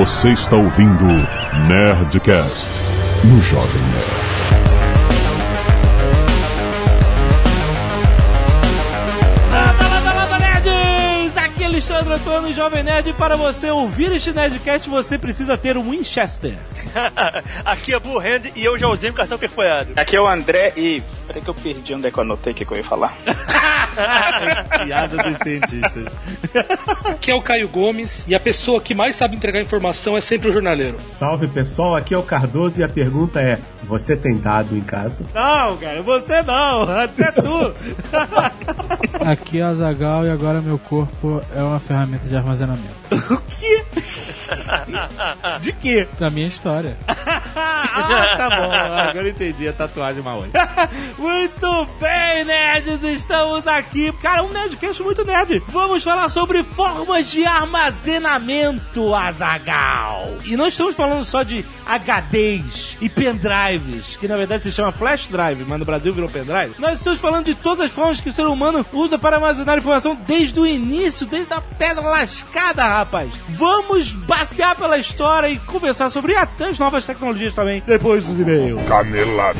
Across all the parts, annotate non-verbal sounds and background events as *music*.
Você está ouvindo Nerdcast no Jovem Nerd. Landa, landa, landa, nerds! Aqui é Alexandre Antônio, Jovem Nerd. E para você ouvir este Nerdcast, você precisa ter um Winchester. *laughs* Aqui é Blue Hand e eu já usei um cartão perforado. Aqui é o André e. Peraí que eu perdi onde é que eu anotei o que, que eu ia falar. *laughs* *laughs* Piada dos cientistas. Aqui é o Caio Gomes e a pessoa que mais sabe entregar informação é sempre o jornaleiro. Salve pessoal, aqui é o Cardoso e a pergunta é: você tem dado em casa? Não, cara, você não. Até tu. Aqui é a Zagal e agora meu corpo é uma ferramenta de armazenamento. *laughs* o quê? De quê? Da minha história. *laughs* ah, tá bom. Agora entendi a tatuagem Maui. *laughs* muito bem, nerds. Estamos aqui. Cara, um Nerdcast muito nerd. Vamos falar sobre formas de armazenamento, Azagal. E não estamos falando só de HDs e pendrives, que na verdade se chama flash drive, mas no Brasil virou pendrive. Nós estamos falando de todas as formas que o ser humano usa para armazenar informação desde o início, desde a pedra lascada, rapaz. Vamos passear pela história e conversar sobre até as novas tecnologias também, depois dos e-mails. Canelada.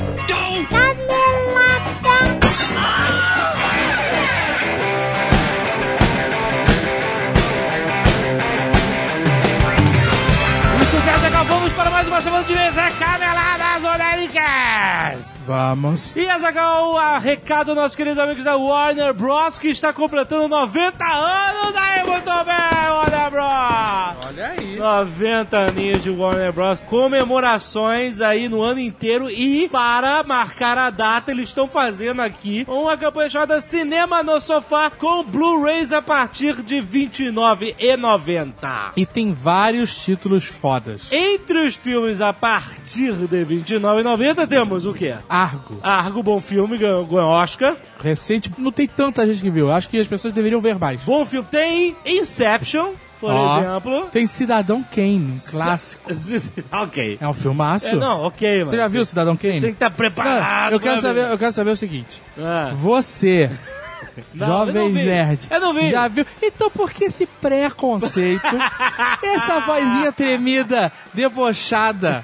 Muito bem, Azaghal, vamos para mais uma semana de mesa Caneladas Onéricas. Vamos. E Azagal, a recado nossos queridos amigos da Warner Bros. que está completando 90 anos aí, muito bem, Warner Bros. Olha aí. 90 aninhos de Warner Bros. Comemorações aí no ano inteiro e para marcar a data eles estão fazendo aqui uma campanha chamada Cinema no Sofá com Blu-rays a partir de R$ 29,90. E tem vários títulos fodas. Entre os filmes a partir de R$ 29,90 temos o quê? Argo. Argo, bom filme, ganhou, ganhou Oscar. Recente, não tem tanta gente que viu. Acho que as pessoas deveriam ver mais. Bom filme. Tem Inception, por Ó, exemplo. Tem Cidadão Kane, um clássico. *laughs* ok. É um filmaço. É, não, ok, mano. Você já viu Cidadão Kane? Tem que estar preparado. Não, eu quero saber, eu quero saber o seguinte. Ah. Você, *laughs* Não, jovem não nerd, Eu não vi. já viu? Então por que esse preconceito? *laughs* essa vozinha tremida, debochada,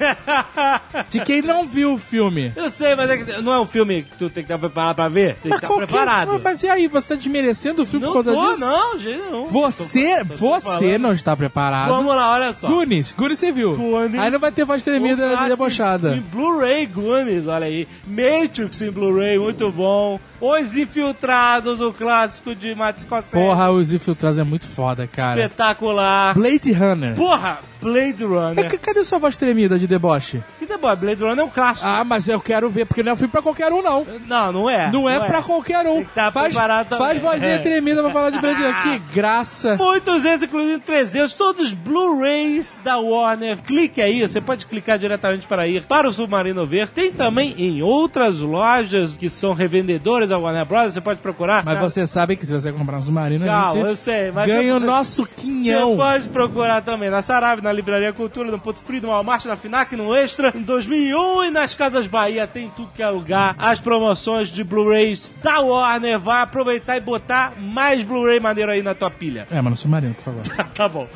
de quem não viu o filme? Eu sei, mas é que não é um filme que tu tem que estar preparado pra ver. Tem que Mas estar qualquer- preparado. Mas e aí, você tá desmerecendo o filme Não por causa tô, disso? não, gente, não. Você, Tô- você não está preparado. Vamos lá, olha só. Goonies, Goonies você viu. Goonies. Aí não vai ter voz tremida e debochada. Em Blu-ray Goonies, olha aí. Matrix em Blu-ray, muito bom. Os Infiltrados, o clássico de Matt Scorsese. Porra, os infiltrados é muito foda, cara. Espetacular. Blade Runner. Porra, Blade É Runner. que- Cadê sua voz tremida de deboche? Que deboche, Blade Runner é um clássico. Ah, mas eu quero ver, porque não é um filme pra qualquer um, não. Não, não é. Não é pra qualquer um. Tá faz faz vozinha É. tremida pra falar de Blade Runner. Que *laughs* graça. Muitos vezes, inclusive 300, todos Blu-rays da Warner. Clique aí, você pode clicar diretamente para ir para o Submarino Ver. Tem também em outras lojas que são revendedoras da Warner Bros. Você pode procurar. Mas Tá? você sabe que se você comprar um submarino, a Calma, gente eu sei, mas ganha eu- o nosso Você quinhão. pode procurar também na Sarave, na Livraria Cultura, no Ponto Frio, no Walmart, na Finac, no Extra, em 2001 e nas Casas Bahia tem tudo que é lugar. As promoções de Blu-rays da Warner. Vai aproveitar e botar mais Blu-ray maneiro aí na tua pilha. É, mano, submarino, por favor. *laughs* Tá bom.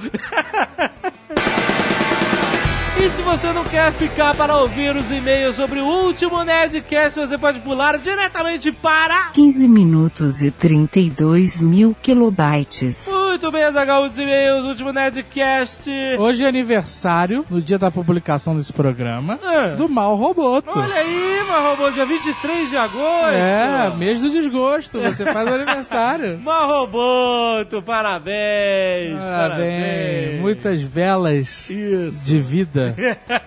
E se você não quer ficar para ouvir os e-mails sobre o último Nerdcast, você pode pular diretamente para... 15 minutos e 32 mil kilobytes. Muito bem, Zagal, os e-mails, último Nerdcast. Hoje é aniversário, no dia da publicação desse programa, Ah. do Mal Roboto. Olha aí, mas robô, dia 23 de agosto. É, mês do desgosto. Você faz o aniversário. *laughs* Marroboto, parabéns, Parabéns. Muitas velas Isso. de vida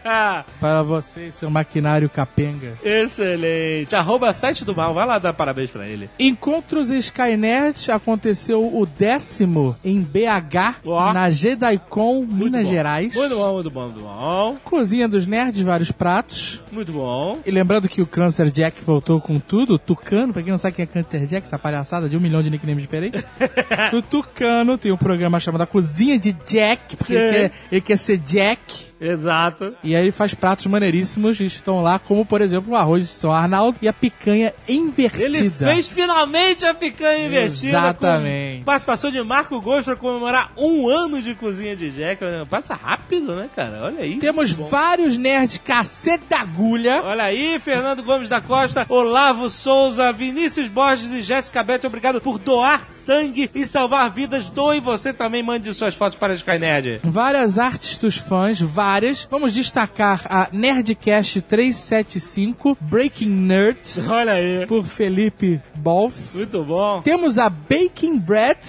*laughs* para você e seu maquinário capenga. Excelente. Arroba site do mal, vai lá dar parabéns pra ele. Encontros Skynet aconteceu o décimo em BH, Ó. na JediCon, Minas bom. Gerais. Muito bom, muito bom, muito bom. Cozinha dos Nerds, vários pratos. Muito bom. E lembrando que o Cancer Jack voltou com tudo, o Tucano, pra quem não sabe quem é Cancer Jack, essa palhaçada de um milhão de nicknames diferentes. *laughs* o Tucano tem um programa chamado A Cozinha de Jack, porque ele quer, ele quer ser Jack. Exato. E aí faz pratos maneiríssimos que estão lá, como por exemplo o arroz de São Arnaldo e a picanha invertida. Ele fez finalmente a picanha invertida. Exatamente. Com participação de Marco Gomes pra comemorar um ano de cozinha de Jack. Passa rápido, né, cara? Olha aí. Temos vários nerds cacete da agulha. Olha aí, Fernando Gomes da Costa, Olavo Souza, Vinícius Borges e Jéssica Beth, obrigado por doar sangue e salvar vidas. Doe você também, mande suas fotos para a Skynet. Várias artes dos fãs, várias. Vamos destacar a Nerdcast 375, Breaking Nerds, *laughs* Olha aí. por Felipe Bolf. Muito bom. Temos a Baking Bread,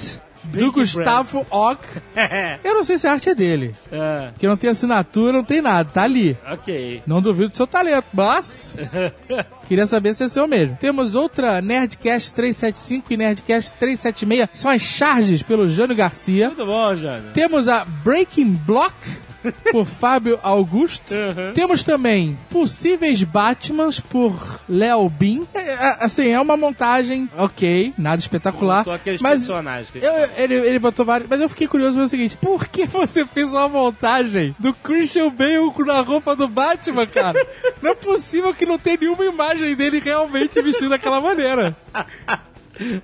do Gustavo Ock. *laughs* Eu não sei se a arte é dele, é, porque não tem assinatura, não tem nada, tá ali. ok. Não duvido do seu talento, mas *laughs* queria saber se é seu mesmo. Temos outra Nerdcast 375 e Nerdcast 376, são as charges pelo Jânio Garcia. Muito bom, Jânio. Temos a Breaking Block por Fábio Augusto. Temos também Possíveis Batmans por Léo Bin. É, é, assim, é uma montagem ok, nada espetacular. Mas personagens que- eu- ele, ele botou vários, mas eu fiquei curioso pelo seguinte: por que você fez uma montagem do Christian Bale na roupa do Batman, cara? *laughs* Não é possível que não tenha nenhuma imagem dele realmente vestido daquela maneira. *laughs*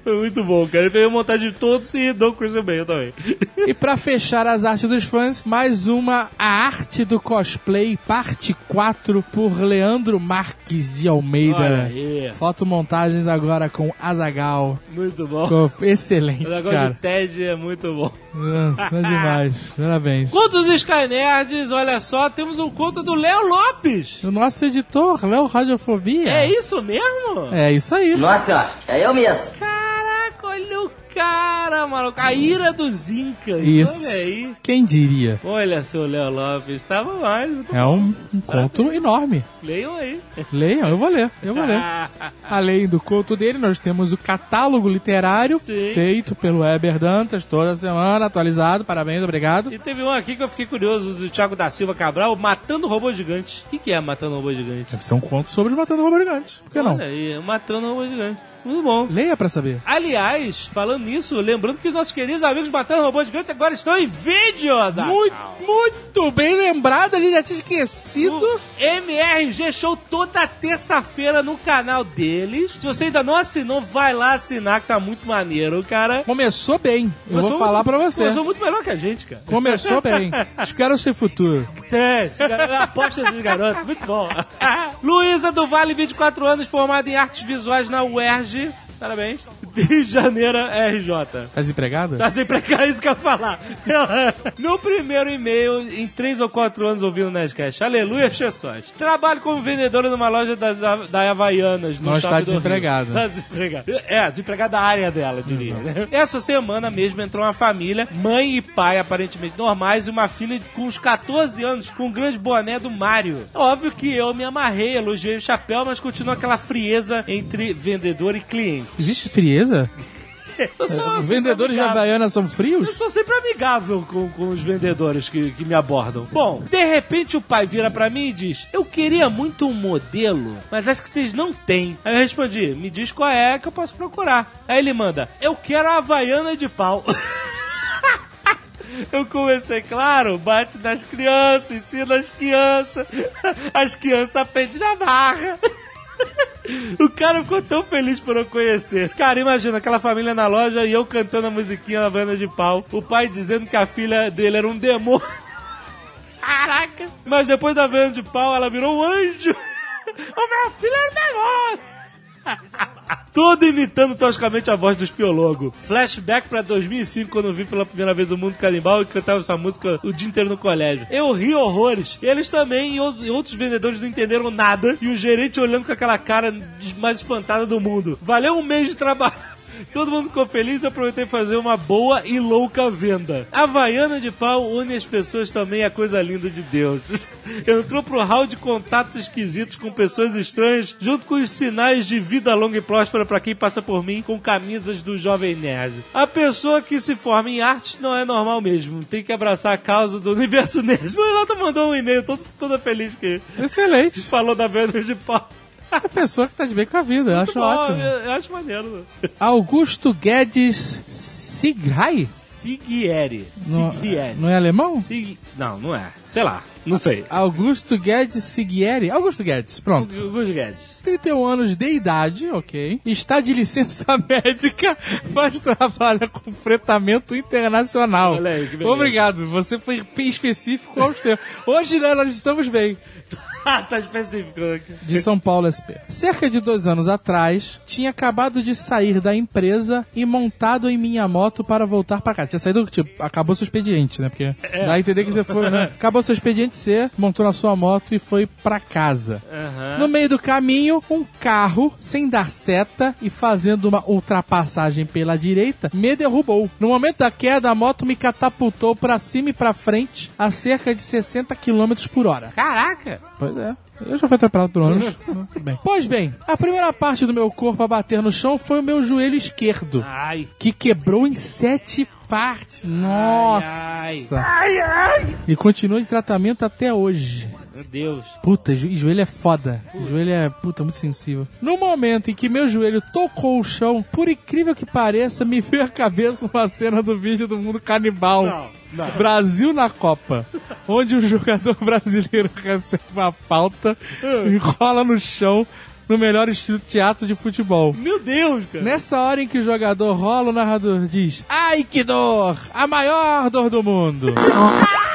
Foi muito bom, cara. Ele fez a montagem de todos e do Christian Bale também. E pra fechar as artes dos fãs, mais uma A Arte do Cosplay, parte 4, por Leandro Marques de Almeida. Fotomontagens agora com Azagal. Muito bom. Ficou excelente, O negócio cara. de Ted é muito bom. Nossa, é demais. *laughs* Parabéns. Contos Skynerds, olha só, temos um conto do Léo Lopes. O nosso editor, Léo Radiofobia. É isso mesmo? É isso aí. Nossa é eu mesmo. O cara, maluco. A ira dos Incas. Isso. Olha aí. Quem diria? Olha, seu Léo Lopes, tava mais. É um, um conto enorme. Leiam aí. Leiam, eu vou ler, eu vou ler. *laughs* Além do conto dele, nós temos o catálogo literário Sim. feito pelo Weber Dantas toda semana, atualizado. Parabéns, obrigado. E teve um aqui que eu fiquei curioso, do Thiago da Silva Cabral, Matando Robô Gigante. O que, que é Matando Robô Gigante? Deve ser um conto sobre matando robô gigantes. Por que não? Olha aí, Matando Robô Gigante. Muito bom. Leia pra saber. Aliás, falando nisso, lembrando que os nossos queridos amigos Matando Robô Gigante agora estão em vídeos. ah. Muito, muito bem lembrado, a gente já tinha esquecido. O MRG Show toda terça-feira no canal deles. Se você ainda não assinou, vai lá assinar, que tá muito maneiro, cara. Começou bem, eu Começou vou falar muito- pra você. Começou muito melhor que a gente, cara. Começou bem. Os caras sem futuro. É, cara- aposta desses garotos, muito bom. *laughs* Luísa do Vale, 24 anos, formada em artes visuais na UERJ. Parabéns. *laughs* De Janeiro, RJ. Tá desempregado? Tá sem pregar *laughs* isso que eu ia falar. *laughs* Ela- Meu primeiro e-mail em 3 ou 4 anos ouvindo o Nerdcast. Aleluia, exceções. Trabalho como vendedora numa loja das, da Havaianas. No do Rio. desempregada. Tá desempregada. É, desempregada da área dela, diria. né? Essa semana mesmo entrou uma família, mãe e pai aparentemente normais, e uma filha com uns 14 anos com um grande boné do Mario. Óbvio que eu me amarrei, elogiei o chapéu, mas continua aquela frieza entre vendedor e cliente. Existe frieza? Eu sou Os vendedores de. Havaiana são Eu frios? sou sempre amigável com, com os vendedores que, que me abordam. Bom, de repente o pai vira pra mim e diz: Eu queria muito um modelo, mas acho que vocês não têm. Aí eu respondi: Me diz qual é que eu posso procurar. Aí ele manda: Eu quero a Havaiana de pau. *laughs* Eu comecei, claro, bate nas crianças, ensina as crianças. *laughs* As crianças aprendem na barra. O cara ficou tão feliz por eu conhecer. Cara, imagina aquela família na loja e eu cantando a musiquinha na banda de pau. O pai dizendo que a filha dele era um demônio. Caraca! Mas depois da venda de pau, ela virou um anjo. O meu filho era um demônio. *laughs* Todo imitando toscamente a voz do espiologo. Flashback pra 2005, quando eu vi pela primeira vez o Mundo Canibal e cantava essa música o dia inteiro no colégio. Eu ri horrores. Eles também e outros- outros vendedores não entenderam nada. E o gerente olhando com aquela cara mais espantada do mundo. Valeu um mês de trabalho. Todo mundo ficou feliz e eu aproveitei fazer uma boa e louca venda. A Havaiana de pau une as pessoas também a coisa linda de Deus. *laughs* Entrou pro hall de contatos esquisitos com pessoas estranhas, junto com os sinais de vida longa e próspera pra quem passa por mim com camisas do Jovem Nerd. A pessoa que se forma em arte não é normal mesmo. Tem que abraçar a causa do universo *laughs* nerd. O Renato mandou um e-mail todo, toda feliz que Excelente. falou da venda de pau. É a pessoa que tá de bem com a vida, eu acho Bom, ótimo. Eu, eu acho maneiro. Augusto Guedes Sigrai? Sigieri. Não, Sigieri. não é alemão? Sig- Não, não é. Sei lá. Não sei. Augusto Guedes Sigieri. Augusto Guedes, pronto. Augusto Guedes. 31 anos de idade, ok. Está de licença *laughs* médica, mas trabalha com fretamento internacional. Olha aí, que beleza. Obrigado, você foi específico aos tempos. Hoje né, nós estamos bem. Tá específico. De São Paulo SP. Cerca de dois anos atrás, tinha acabado de sair da empresa e montado em minha moto para voltar para casa. Tinha saído, tipo, acabou seu expediente, né? Porque dá a entender que você foi, né? *laughs* Acabou seu expediente C, montou na sua moto e foi para casa. No meio do caminho, um carro, sem dar seta e fazendo uma ultrapassagem pela direita, me derrubou. No momento da queda, a moto me catapultou para cima e para frente a cerca de 60 km por hora. Caraca! Pois é. Eu já fui atropelado por ônibus. Bem. Pois bem, a primeira parte do meu corpo a bater no chão foi o meu joelho esquerdo, Ai. que quebrou em sete partes. Nossa! ai. E continua em tratamento até hoje. Meu Deus. Puta, jo- joelho é foda. Joelho é, puta, muito sensível. No momento em que meu joelho tocou o chão, por incrível que pareça, me veio à cabeça uma cena do vídeo do mundo canibal. Não, não. Brasil na Copa, onde um jogador *laughs* brasileiro recebe uma falta e rola no chão no melhor estilo teatro de futebol. Meu Deus, cara. Nessa hora em que o jogador rola, o narrador diz: Ai que dor! A maior dor do mundo! *laughs*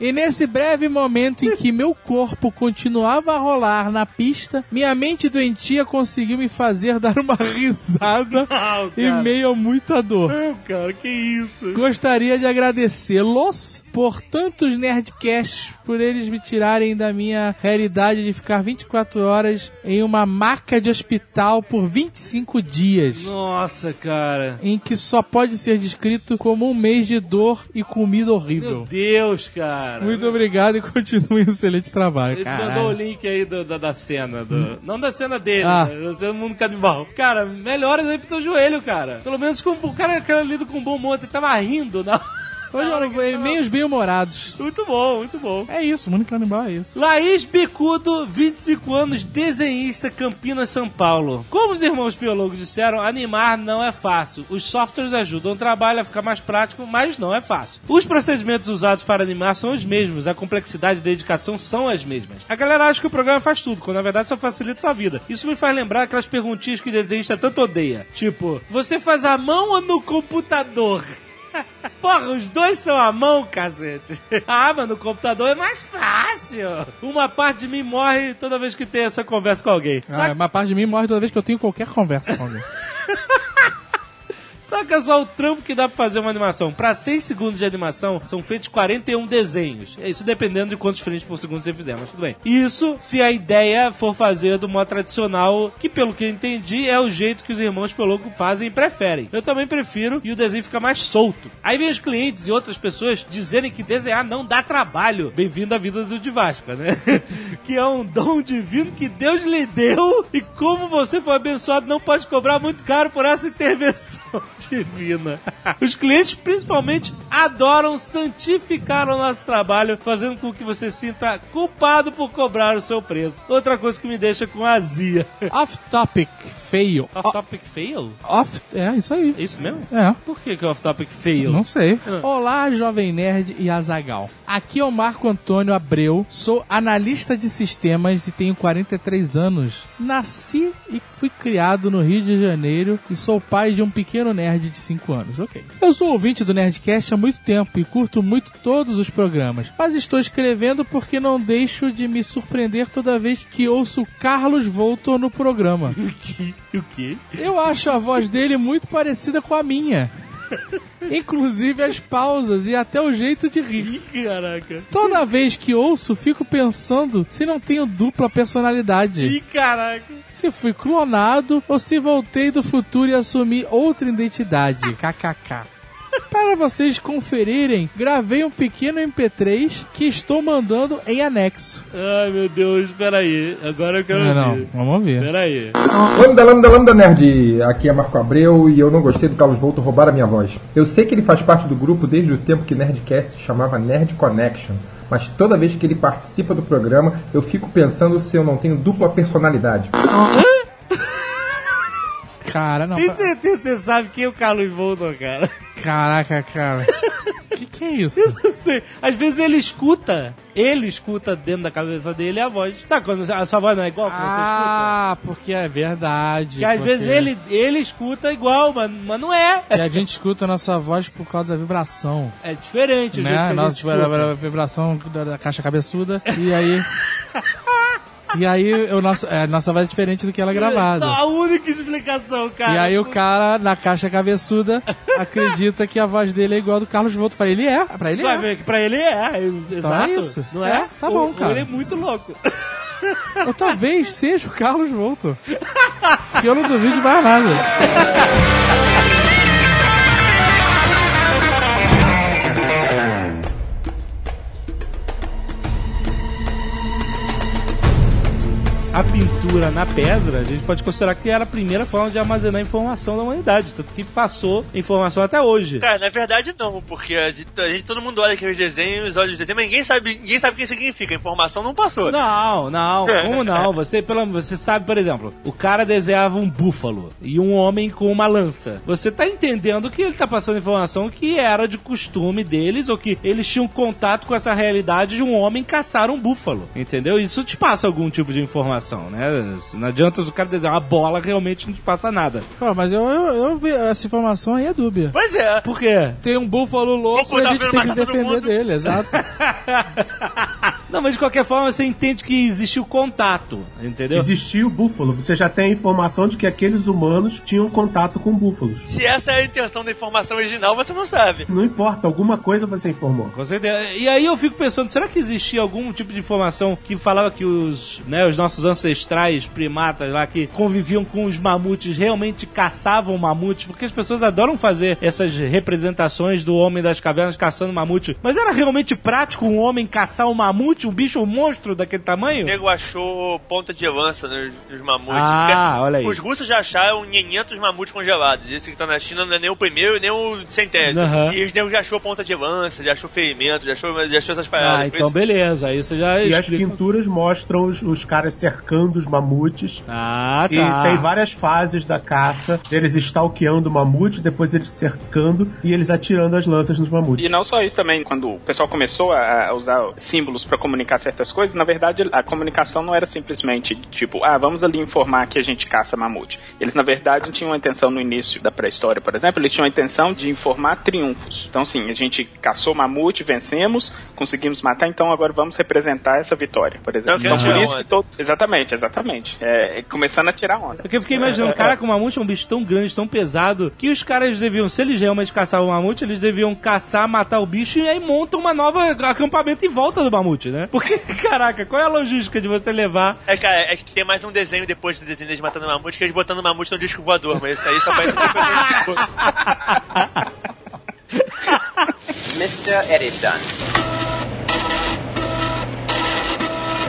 E nesse breve momento em que meu corpo continuava a rolar na pista, minha mente doentia conseguiu me fazer dar uma risada *laughs* Não, em cara. meio a muita dor. Não, cara, que isso? Gostaria de agradecê-los por tantos Nerdcasts, por eles me tirarem da minha realidade de ficar 24 horas em uma maca de hospital por 25 dias. Nossa, cara. Em que só pode ser descrito como um mês de dor e comida Meu horrível. Deus, cara. Muito obrigado e continue um excelente trabalho. Ele Caralho. mandou o link aí do- da, da cena. do- Não da cena dele, Ah. né? da cena do mundo canibal. Cara, melhoras aí pro teu joelho, cara. Pelo menos com, o cara, cara lido com bom humor, ele tava rindo, Na hora ele tava- e-mails bem-humorados. Muito bom, muito bom. É isso, mundo canibal é isso. Laís Bicudo, 25 anos, desenhista, Campinas, São Paulo. Como os irmãos biólogos disseram, animar não é fácil. Os softwares ajudam o trabalho a ficar mais prático, mas não é fácil. Os procedimentos usados para animar são os mesmos, a complexidade e dedicação são as mesmas. A galera acha que o programa faz tudo, quando na verdade só facilita sua vida. Isso me faz lembrar aquelas perguntinhas que o desenhista tanto odeia. Tipo, você faz à mão ou no computador? *laughs* Porra, os dois são à mão, cacete. *laughs* Ah, mas no computador é mais fácil. Uma parte de mim morre toda vez que tem essa conversa com alguém. Ah, uma parte de mim morre toda vez que eu tenho qualquer conversa com alguém. *laughs* saca só o trampo que dá pra fazer uma animação. Pra 6 segundos de animação, são feitos 41 desenhos. É Isso dependendo de quantos frames por segundo você fizer, mas tudo bem. Isso se a ideia for fazer do modo tradicional, que pelo que eu entendi, é o jeito que os irmãos Peloco fazem e preferem. Eu também prefiro e o desenho fica mais solto. Aí vem os clientes e outras pessoas dizerem que desenhar não dá trabalho. Bem-vindo à vida do Divasca, né? *laughs* que é um dom divino que Deus lhe deu e como você foi abençoado não pode cobrar muito caro por essa intervenção *laughs* divina. Os clientes principalmente adoram santificar o nosso trabalho, fazendo com que você sinta culpado por cobrar o seu preço. Outra coisa que me deixa com azia. *laughs* Off topic, fail. Off topic fail? Off, é isso aí. É isso mesmo? É. Por que, que é off topic fail? Não sei. Ah. Olá, Jovem Nerd e Azagal. Aqui é o Marco Antônio Abreu, sou analista de sistemas e tenho 43 anos. Nasci e fui criado no Rio de Janeiro e sou pai de um pequeno nerd de 5 anos. Ok. Eu sou ouvinte do Nerdcast há muito tempo e curto muito todos os programas, mas estou escrevendo porque não deixo de me surpreender toda vez que ouço Carlos Voltor no programa. *laughs* O que? O quê? Eu acho a voz dele muito parecida com a minha. Inclusive as pausas e até o jeito de rir. Caraca. Toda vez que ouço, fico pensando se não tenho dupla personalidade. Ih, caraca. Se fui clonado ou se voltei do futuro e assumi outra identidade. KKK. Para vocês conferirem, gravei um pequeno MP3 que estou mandando em anexo. Ai, meu Deus, peraí. Agora eu quero Não, não, ouvir. vamos ver. Peraí. Lambda, lambda, lambda, nerd. Aqui é Marco Abreu e eu não gostei do Carlos Volto roubar a minha voz. Eu sei que ele faz parte do grupo desde o tempo que Nerdcast se chamava Nerd Connection, mas toda vez que ele participa do programa, eu fico pensando se eu não tenho dupla personalidade. Cara, não. Tem certeza que você sabe quem é o Carlos Voltor, cara? Caraca, cara. *laughs* Que que é isso? Não sei. Às vezes ele escuta, ele escuta dentro da cabeça dele a voz. Sabe quando a sua voz não é igual que você escuta? Ah, porque é verdade. Que às porque- vezes ele, ele escuta igual, mas, mas não é. E a gente escuta a nossa voz por causa da vibração. É diferente o jeito Né? a Nossa, a vibração da, da caixa cabeçuda. E aí. *laughs* e aí o nosso, é, nossa voz é diferente do que ela é gravada. A única explicação, cara. E aí o cara, na caixa cabeçuda, *laughs* acredita que a voz dele é igual a do Carlos Volto. Pra ele é. Pra ele Vai é. ver que pra ele é, exato. é isso. Não É, é? tá bom, ou cara. Ele é muito louco. Ou talvez seja o Carlos Volto. Que eu não duvido de mais nada. *laughs* A pintura na pedra, a gente pode considerar que era a primeira forma de armazenar informação da humanidade, tanto que passou informação até hoje. Cara, na verdade não, porque a gente, a gente- todo mundo olha aqueles desenhos, olha os desenhos, mas ninguém sabe, ninguém sabe o que significa. A informação não passou. Não, não, *laughs* como não? Você, pelo, você sabe, por exemplo, o cara desenhava um búfalo e um homem com uma lança. Você tá entendendo que ele tá passando informação que era de costume deles ou que eles tinham contato com essa realidade de um homem caçar um búfalo. Entendeu? Isso te passa algum tipo de informação, né? Não adianta o cara desenhar uma bola, realmente não te passa nada. Pô, mas eu, eu, eu vi- essa informação aí é dúbia. Pois é. Por quê? Tem um búfalo louco e a gente tem que se defender dele, exato. *laughs* Não, mas de qualquer forma você entende que existiu contato, entendeu? Existia o búfalo. Você já tem a informação de que aqueles humanos tinham contato com búfalos. Se essa é a intenção da informação original, você não sabe. Não importa, alguma coisa você informou. Com certeza. E aí eu fico pensando, será que existia algum tipo de informação que falava que os, né, os nossos ancestrais primatas lá que conviviam com os mamutes realmente caçavam mamutes? Porque as pessoas adoram fazer essas representações do homem das cavernas caçando mamute. Mas era realmente prático um homem caçar um mamute, um bicho um monstro daquele O tamanho? nego achou ponta de lança nos, nos mamutes. Ah, Porque, assim, olha aí. Os russos já acharam 500 mamutes congelados. Esse que tá na China não é nem o primeiro, nem o centésimo. Aham. E os nego já achou ponta de lança, já achou ferimento, já achou, já achou essas paradas. Ah, então isso- beleza. Aí você já E as explica. pinturas mostram os, os caras cercando os mamutes. Ah, E tá. tem várias fases da caça, eles stalkeando o mamute, depois eles cercando e eles atirando as lanças nos mamutes. E não só isso também, quando o pessoal começou a usar símbolos pra comunicar certas coisas, na verdade a comunicação não era simplesmente tipo, ah, vamos ali informar que a gente caça mamute. Eles na verdade tinham a intenção no início da pré-história, por exemplo, eles tinham a intenção de informar triunfos. Então sim, a gente caçou mamute, vencemos, conseguimos matar, então agora vamos representar essa vitória, por exemplo. Quero Então por isso que todo... Exatamente, exatamente. É, é começando a tirar onda. Porque eu fiquei imaginando, caraca, o mamute é um bicho tão grande, tão pesado, que os caras deviam, se eles realmente caçavam o mamute, eles deviam caçar, matar o bicho e aí montam uma nova acampamento em volta do mamute, né? Porque, *laughs* caraca, qual é a logística de você levar É, cara, é que tem mais um desenho depois do desenho deles matando o mamute, que eles botando o mamute no disco voador, mas isso aí só vai Mr. Editon.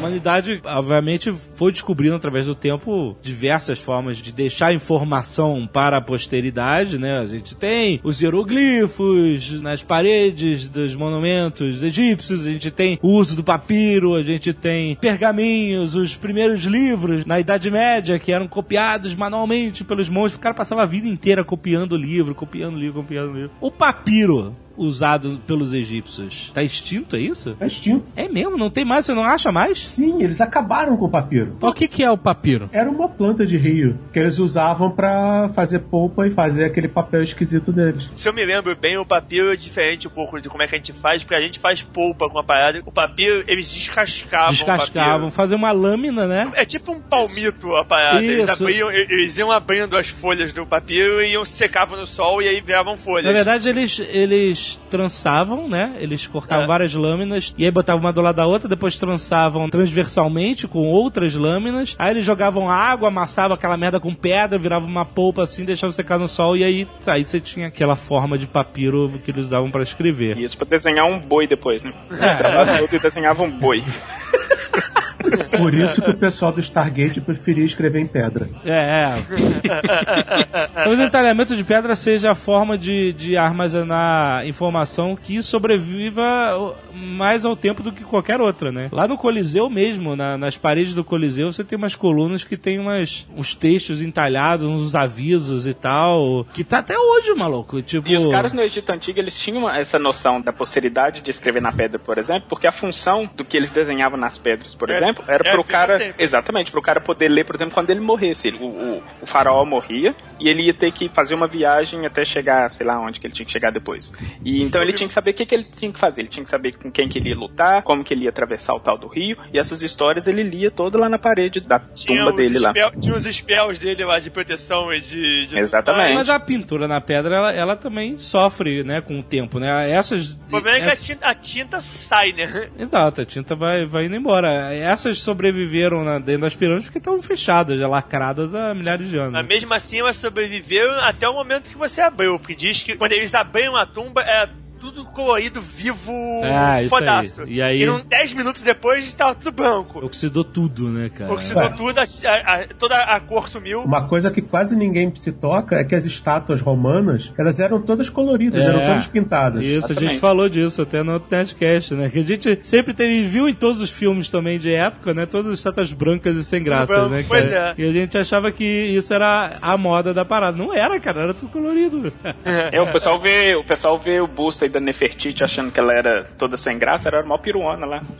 Humanidade, obviamente, foi descobrindo através do tempo diversas formas de deixar informação para a posteridade, né? A gente tem os hieroglifos nas paredes dos monumentos egípcios, a gente tem o uso do papiro, a gente tem pergaminhos, os primeiros livros na Idade Média que eram copiados manualmente pelos monges. O cara passava a vida inteira copiando livro, copiando livro, copiando livro. O papiro usado pelos egípcios tá extinto, é isso? É extinto. É mesmo? Não tem mais? Você não acha mais? Sim, eles acabaram com o papiro. o que, que é o papiro? Era uma planta de rio que eles usavam pra fazer polpa e fazer aquele papel esquisito deles. Se eu me lembro bem, o papiro é diferente um pouco de como é que a gente faz, porque a gente faz polpa com a parada. O papiro, eles descascavam. o Descascavam, fazer uma lâmina, né? É tipo um palmito a parada. Eles, abriam, eles iam abrindo as folhas do papiro e iam secavam no sol e aí viravam folhas. Na verdade, eles, eles trançavam, né? Eles cortavam É. várias lâminas e aí botavam uma do lado da outra, depois trançavam transversalmente com outras lâminas. Aí eles jogavam água, amassavam aquela merda com pedra, virava uma polpa assim, deixavam secar no sol e aí, aí você tinha aquela forma de papiro que eles usavam pra escrever. E isso pra desenhar um boi depois, né? Trabalhava todo e desenhava um boi. *laughs* *laughs* Por isso que o pessoal do Stargate preferia escrever em pedra. É, é. *laughs* O entalhamento de pedra seja a forma de, de armazenar informação que sobreviva mais ao tempo do que qualquer outra, né? Lá no Coliseu mesmo, na- nas paredes do Coliseu, você tem umas colunas que tem umas, uns textos entalhados, uns avisos e tal, que tá até hoje, maluco. Tipo, E os caras no Egito Antigo, eles tinham essa noção da posteridade de escrever na pedra, por exemplo, porque a função do que eles desenhavam nas pedras, por É- exemplo, era é pro cara... sempre. Exatamente, pro cara poder ler, por exemplo, quando ele morresse. Ele- o, o, o faraó morria e ele ia ter que fazer uma viagem até chegar, sei lá onde que ele tinha que chegar depois. E então ele tinha que saber o que, que ele tinha que fazer. Ele tinha que saber com quem que ele ia lutar, como que ele ia atravessar o tal do rio, e essas histórias ele lia toda lá na parede da tumba os dele lá. spell- tinha os spells dele lá de proteção e de. de Exatamente. Mas a pintura na pedra, ela, ela também sofre, né, com o tempo, né? Essas... O problema é que a tinta, a tinta sai, né? Exato, a tinta vai, vai indo embora. Essas sobreviveram na- dentro das pirâmides porque estavam fechadas, já lacradas há milhares de anos. Mas mesmo assim, elas sobreviveram até o momento que você abriu. Porque diz que quando eles abriam a tumba, era tudo colorido, vivo, Ah, isso fodaço. aí. E aí- E num 10 minutos depois estava tudo branco. Oxidou tudo, né, cara? Oxidou É. tudo, a- a- a- toda a cor sumiu. Uma coisa que quase ninguém se toca é que as estátuas romanas, elas eram todas coloridas, É. eram todas pintadas. Isso, a gente Exatamente. falou disso até no Nerdcast, né? Que a gente sempre teve, viu em todos os filmes também de época, né? Todas as estátuas brancas e sem graça, Branco, né? pois cara? E a gente achava que isso era a moda da parada. Não era, cara, era tudo colorido. *laughs* É, o pessoal vê, o pessoal vê o busto aí da Nefertiti achando que ela era toda sem graça, era uma piruana lá. *laughs*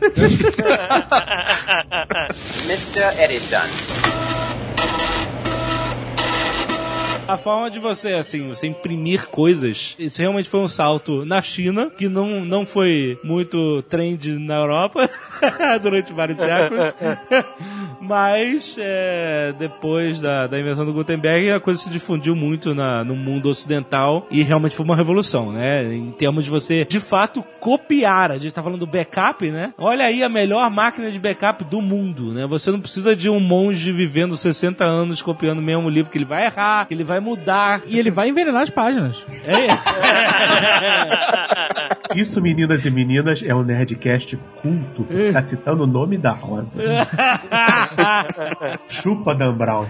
Mr. Edison. A forma de você, assim, você imprimir coisas, isso realmente foi um salto na China, que não, não foi muito trend na Europa *laughs* durante vários séculos. *laughs* Mas é, depois da, da invenção do Gutenberg, a coisa se difundiu muito na, no mundo ocidental e realmente foi uma revolução, né? Em termos de você, de fato, copiar. A gente tá falando do backup, né? Olha aí a melhor máquina de backup do mundo, né? Você não precisa de um monge vivendo 60 anos copiando o mesmo livro, que ele vai errar, que ele vai mudar. E ele vai envenenar as páginas. É. *laughs* Isso, meninas e meninas, é um Nerdcast culto. Tá citando o nome da Rosa. *laughs* Chupa Dan Brown.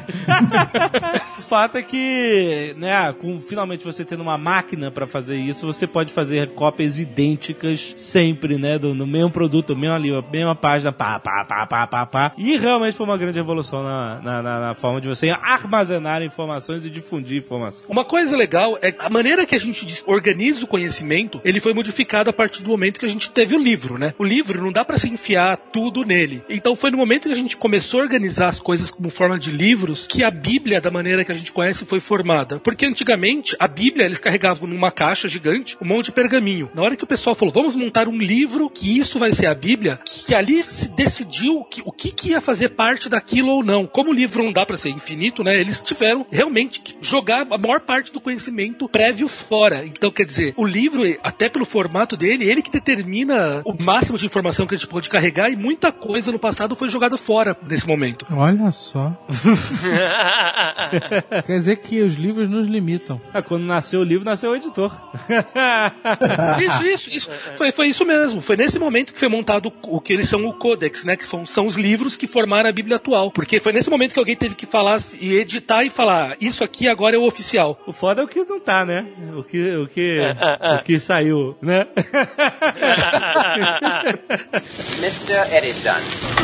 O fato é que, né, com finalmente você tendo uma máquina pra fazer isso, você pode fazer cópias idênticas sempre, né, do, no mesmo produto, mesmo livro, mesma página, pá, pá, pá, pá, pá, pá. E realmente foi uma grande evolução na, na, na- na forma de você armazenar informações e difundir informação. Uma coisa legal é a maneira que a gente organiza o conhecimento, ele foi modificado a partir do momento que a gente teve o livro, né? O livro não dá pra se enfiar tudo nele. Então foi no momento que a gente começou a organizar as coisas como forma de livros que a Bíblia, da maneira que a gente conhece, foi formada. Porque antigamente a Bíblia eles carregavam numa caixa gigante um monte de pergaminho. Na hora que o pessoal falou, vamos montar um livro que isso vai ser a Bíblia, que ali se decidiu que, o que, que ia fazer parte daquilo ou não. Como o livro não dá pra ser infinito, né? Eles tiveram realmente que jogar a maior parte do conhecimento prévio fora. Então, quer dizer, o livro, até pelo formato dele, ele que determina o máximo de informação que a gente pode carregar e muita coisa no passado foi jogada fora nesse momento. Olha só. *laughs* Quer dizer que os livros nos limitam. Ah, quando nasceu o livro, nasceu o editor. *laughs* Isso, isso, isso. Foi, foi isso mesmo. Foi nesse momento que foi montado o que eles chamam o Codex, né? Que são, são os livros que formaram a Bíblia atual. Porque foi nesse momento que alguém teve que falar e editar e falar: Isso aqui agora é o oficial. O foda é o que não tá, né? O que, o que, o que saiu, né? *laughs* *laughs* *laughs* Mr. Edison.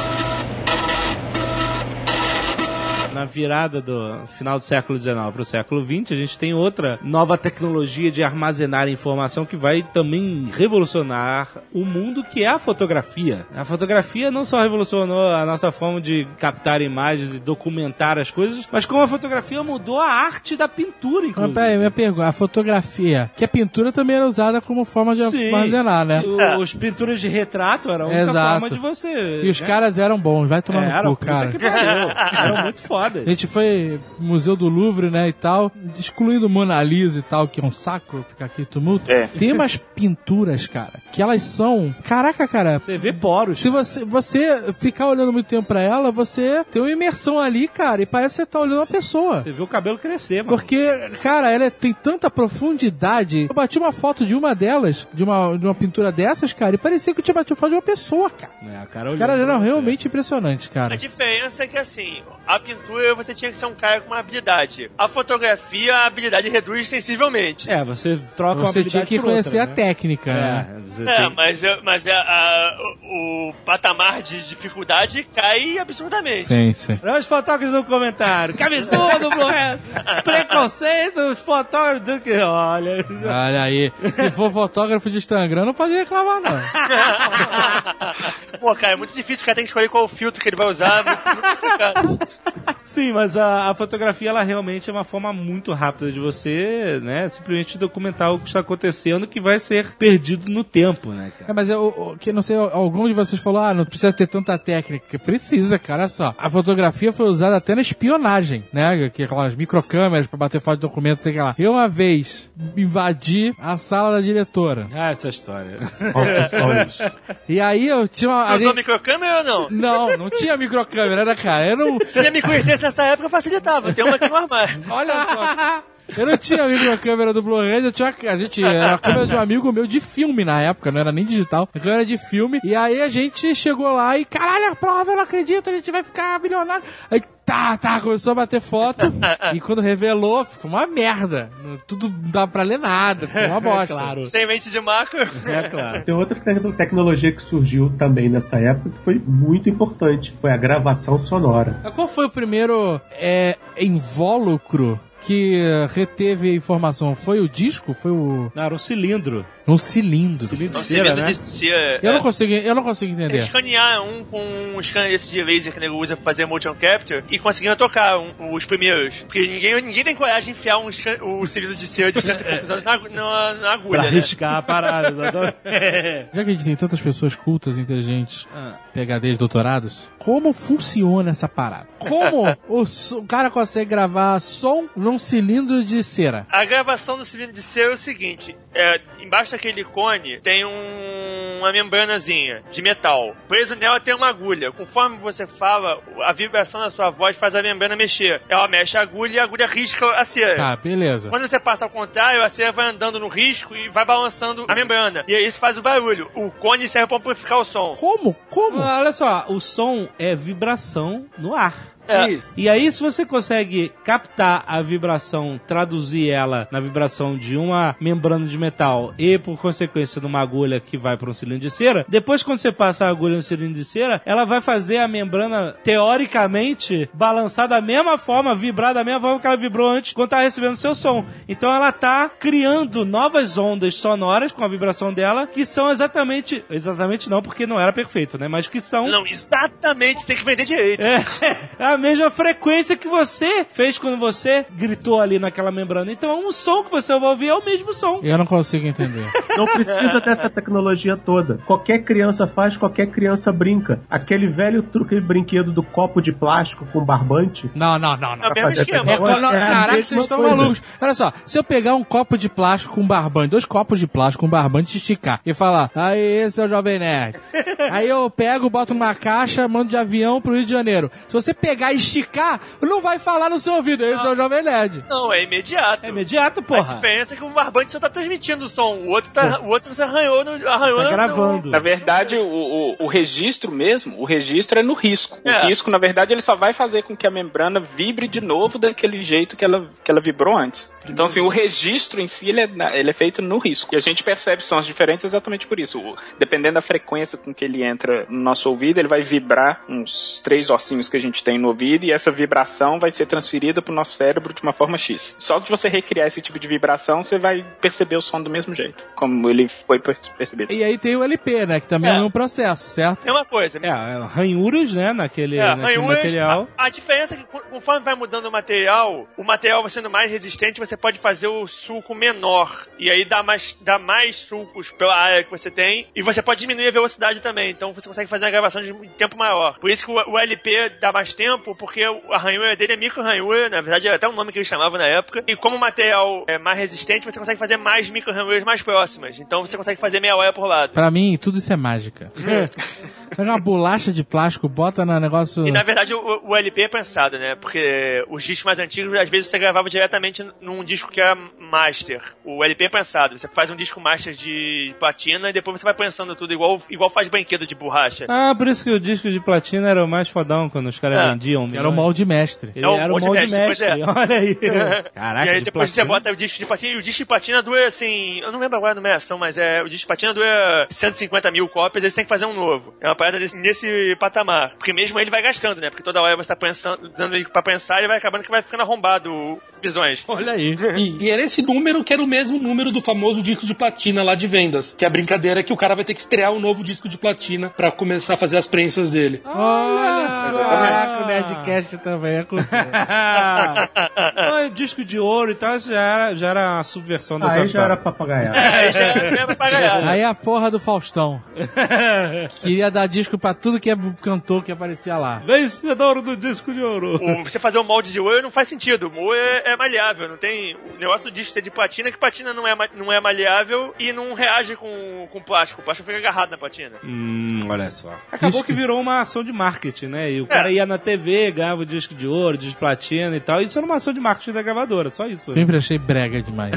Na virada do final do século XIX para o século XX, a gente tem outra nova tecnologia de armazenar informação que vai também revolucionar o mundo, que é a fotografia. A fotografia não só revolucionou a nossa forma de captar imagens e documentar as coisas, mas como a fotografia mudou a arte da pintura, Mas inclusive. peraí, minha pergunta, a fotografia, que a pintura também era usada como forma de Sim. armazenar, né? O- Os pinturas de retrato eram a única Exato. forma de você. E os né? caram eram bons, vai tomar Era, no cu, cara. que pariu. Eram muito foda. Fodas. A gente foi no Museu do Louvre, né, e tal, excluindo Mona Lisa e tal, que é um saco ficar aqui tumulto. É. Tem umas pinturas, cara, que elas são... Caraca, cara, Você vê poros. se você, você ficar olhando muito tempo pra ela, você tem uma imersão ali, cara, e parece que você tá olhando uma pessoa. Você vê o cabelo crescer, mano. Porque, cara, ela é- tem tanta profundidade. Eu bati uma foto de uma delas, de uma, de uma pintura dessas, cara, e parecia que eu tinha batido foto de uma pessoa, cara. É, a cara Os caras eram realmente impressionantes, cara. A diferença é que, assim, a pintura você tinha que ser um cara com uma habilidade. A fotografia, a habilidade reduz sensivelmente. É, você troca uma Você tinha habilidade que por outra, conhecer a né? técnica, né? É, você É, tem- mas, é- mas é, a- o, o patamar de dificuldade cai absurdamente. Sim, sim. Olha os fotógrafos no comentário. Que absurdo, Bluehead. *laughs* Preconceito, os fotógrafos. dizendo que- Olha. Olha aí. Se for fotógrafo de Instagram, não pode reclamar, não. *laughs* Pô, cara, é muito difícil, o cara tem que escolher qual filtro que ele vai usar. é Muito, muito complicado. *laughs* Sim, mas a, a fotografia, ela realmente é uma forma muito rápida de você, né, simplesmente documentar o que está acontecendo que vai ser perdido no tempo, né, cara? É, mas eu, eu- que não sei, algum de vocês falou, ah, não precisa ter tanta técnica. Precisa, cara, olha só. A fotografia foi usada até na espionagem, né? Que aquelas microcâmeras pra bater foto de documento, sei lá. Eu uma vez invadi a sala da diretora. Ah, essa história. *laughs* Confissões. E aí eu tinha uma. a Usou gente- microcâmera ou não? Não, não tinha microcâmera, né, cara? Eu não. Ele me conhecesse nessa época, facilitava. Tem uma aqui no armário. Olha só. *laughs* Eu não tinha microcâmera do Blu-ray, eu tinha. A gente. Era a câmera de um amigo meu de filme na época, não era nem digital. A câmera de filme. E aí a gente chegou lá e, caralho, a prova, eu não acredito, a gente vai ficar milionário. Aí, tá, tá, começou a bater foto. e quando revelou, ficou uma merda. Tudo não dá pra ler nada, ficou uma *laughs* bosta. Claro. Sem mente de macro. É claro. Tem outra te- tecnologia que surgiu também nessa época que foi muito importante. Foi a gravação sonora. Qual foi o primeiro é, invólucro que reteve a informação? Foi o disco? Foi o. Não, era um cilindro. Um cilindro. Cilindro de cera, né? de cera. Eu é. não consigo, eu não consigo entender. escanear um com um scanner desse de laser que o nego usa pra fazer motion capture e conseguindo tocar um- os primeiros. Porque ninguém, ninguém tem coragem de enfiar um scan, o cilindro de cera de cento e poucos anos na, na, na agulha, Pra né? arriscar a parada. exatamente. *laughs* Já que a gente tem tantas pessoas cultas, inteligentes, Ah. PHDs, doutorados, como funciona essa parada? Como *laughs* o, o cara consegue gravar som num cilindro de cera? A gravação do cilindro de cera é o seguinte: é, embaixo daquele cone tem um- uma membranazinha de metal. Preso nela tem uma agulha. Conforme você fala, a vibração da sua voz faz a membrana mexer. Ela mexe a agulha e a agulha risca a cera. Tá, beleza. Quando você passa ao contrário, a cera vai andando no risco e vai balançando a membrana. E aí isso faz o barulho. O cone serve pra amplificar o som. Como? Como? Ah, Olha só, o som é vibração no ar. É. E aí, se você consegue captar a vibração, traduzir ela na vibração de uma membrana de metal e, por consequência, numa agulha que vai para um cilindro de cera, depois, quando você passa a agulha no cilindro de cera, ela vai fazer a membrana, teoricamente, balançar da mesma forma, vibrar da mesma forma que ela vibrou antes quando tá recebendo seu som. Então, ela tá criando novas ondas sonoras com a vibração dela, que são exatamente. Exatamente não, porque não era perfeito, né? Mas que são. Não, exatamente, tem que vender direito. É a mesma frequência que você fez quando você gritou ali naquela membrana. Então, o som que você vai ouvir é o mesmo som. Eu não consigo entender. *laughs* Não precisa dessa tecnologia toda. Qualquer criança faz, qualquer criança brinca. Aquele velho truque, aquele brinquedo do copo de plástico com barbante. Não, não, não, não. É o mesmo esquema. É, não, é caraca, vocês estão coisa. malucos. Olha só, se eu pegar um copo de plástico com barbante, dois copos de plástico com barbante, esticar e falar, aí, esse é o Jovem Nerd. *laughs* aí eu pego, boto numa caixa, mando de avião pro Rio de Janeiro. Se você pegar e esticar, não vai falar no seu ouvido, esse é o Jovem Nerd. Não, é imediato. É imediato, A porra. diferença é que o barbante só tá transmitindo o som, o outro, tá, o outro você arranhou no. Arranhou Tá no- gravando. Na verdade, o, o, o registro mesmo, o registro é no risco. O É. risco, na verdade, ele só vai fazer com que a membrana vibre de novo daquele jeito que ela, que ela vibrou antes. Então, assim, o registro em si, ele é, ele é feito no risco. E a gente percebe sons diferentes exatamente por isso. O- dependendo da frequência com que ele entra no nosso ouvido, ele vai vibrar uns três ossinhos que a gente tem no ouvido e essa vibração vai ser transferida para o nosso cérebro de uma forma X. Só de você recriar esse tipo de vibração, você vai perceber o som do mesmo jeito, como ele foi per- percebido. E aí tem o LP, né, que também é, É. um processo, certo? É uma coisa. É, é, ranhuras, né, naquele, É, naquele ranhuras, material. A, a diferença é que co- conforme vai mudando o material, o material vai sendo mais resistente, você pode fazer o sulco menor. E aí dá mais, dá mais sulcos pela área que você tem. E você pode diminuir a velocidade também. também, então você consegue fazer a gravação de tempo maior. Por isso que o, o LP dá mais tempo, porque a ranhura dele é micro ranhura, na verdade é até um nome que eles chamavam na época. E como o material é mais resistente, você consegue fazer mais micro ranhuras mais próximas. Então você consegue fazer meia hora por lado. Pra mim, tudo isso é mágica. *laughs* Pega uma bolacha de plástico, bota no negócio. E na verdade o, o LP é pensado, né? Porque os discos mais antigos, às vezes você gravava diretamente num disco que era master. O LP é pensado. Você faz um disco master de platina e depois você vai pensando tudo igual, igual faz brinquedo de borracha. Ah, por isso que o disco de platina era o mais fodão quando os caras É. vendiam. Era o molde mestre. Ele É o era o molde molde mestre, mestre. pois é. Olha aí. *laughs* Caraca, e aí de depois você platina. bota o disco de platina e o disco de platina dura assim. Eu não lembro agora a numeração, mas é. O disco de platina dura 150 mil cópias, você tem que fazer um novo. É uma parada desse- nesse patamar. Porque mesmo ele vai gastando, né? Porque toda hora você tá pensando, dando ele pra pensar, ele vai acabando que vai ficando arrombado os visões. Olha aí. E, e era esse número que era o mesmo número do famoso disco de platina lá de vendas. Que é a brincadeira é que o cara vai ter que estrear um novo disco de platina pra começar a fazer as prensas dele. Olha só. Caraca, o Nerdcast também é cultura. *laughs* Não, é disco de ouro e tal, isso já era, já era a subversão dessa Aí já era parada. papagaiado. *laughs* É, já era papagaiado. Aí a porra do Faustão. Queria dar disco pra tudo que é cantor que aparecia lá. Vencedor do disco de ouro. O- você fazer um molde de ouro não faz sentido. O ouro é, é maleável, não tem. O negócio do disco ser de platina é que platina não é, não é maleável e não reage com, com plástico. O plástico fica agarrado na platina. Hum, olha só. Acabou que virou uma ação de marketing, né? E o cara ia na TV, ganhava o disco de ouro, disco de platina e tal. Isso era uma ação de marketing da gravadora, só isso. Sempre achei brega demais.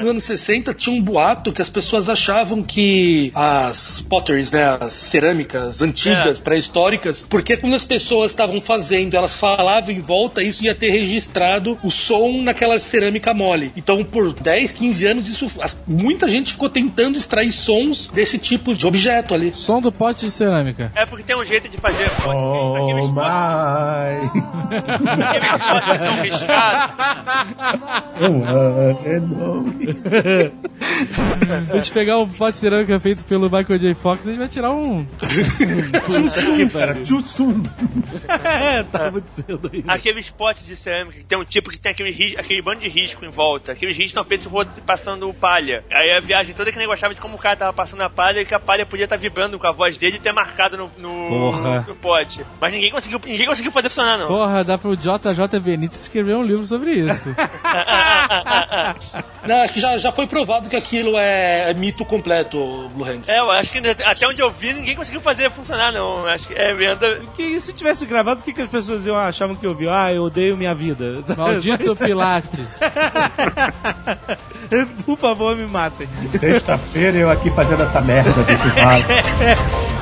Nos anos 60 tinha um boato que as pessoas achavam que as potteries, né, as cerâmicas antigas, pré-históricas, porque quando as pessoas estavam fazendo, elas falavam em volta, isso ia ter registrado o som naquela cerâmica mole. Então, por 10, 15 anos, isso as- muita gente ficou tentando extrair sons desse tipo de objeto ali. Som do pote de cerâmica. É porque tem um jeito de fazer. Oh Potes- my. aqueles potes que são riscados. A gente pegar um pote de cerâmica feito pelo Michael J. Fox, a gente vai tirar um. Tchussum. é, tá muito cedo aí. Aqueles potes de cerâmica que tem um tipo que tem aquele, ris- aquele bando de risco em volta. Aqueles riscos estão feitos passando palha. Aí a viagem toda que nem gostava de como o cara tava passando a palha e que a palha podia estar vibrando com a voz dele e ter marcado no, no, Porra. no pote. Mas ninguém conseguiu, ninguém conseguiu fazer funcionar, não. Porra, dá pro JJ Benítez escrever um livro sobre isso. *laughs* Não, acho que já, já foi provado que aquilo é, é mito completo, Blue Hands. É, eu acho que até onde eu vi, ninguém conseguiu fazer funcionar, não. Acho que é venda. Que isso, se tivesse gravado, o que, que as pessoas iam, achavam que eu vi? Ah, eu odeio minha vida. *laughs* Maldito Pilates. Por favor, me matem. Sexta-feira eu aqui fazendo essa merda desse vaso. *laughs*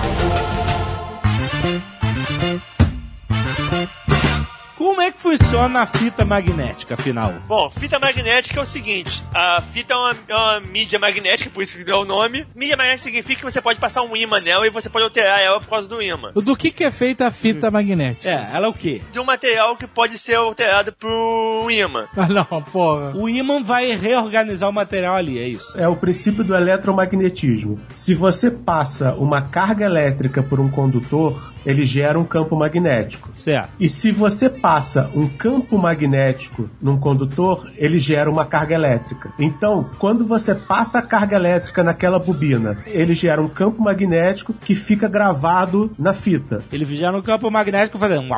Como é que funciona a fita magnética, afinal? Bom, fita magnética é o seguinte: a fita é uma, é uma mídia magnética, por isso que deu o nome. Mídia magnética significa que você pode passar um ímã nela e você pode alterar ela por causa do ímã. Do que, que é feita a fita magnética? É, ela é o quê? De um material que pode ser alterado por um ímã. *laughs* Ah, não, porra. O ímã vai reorganizar o material ali, é isso. É o princípio do eletromagnetismo. Se você passa uma carga elétrica por um condutor, ele gera um campo magnético. Certo. E se você passa passa um campo magnético num condutor, ele gera uma carga elétrica. Então, quando você passa a carga elétrica naquela bobina, ele gera um campo magnético que fica gravado na fita. Ele gera um campo magnético fazendo.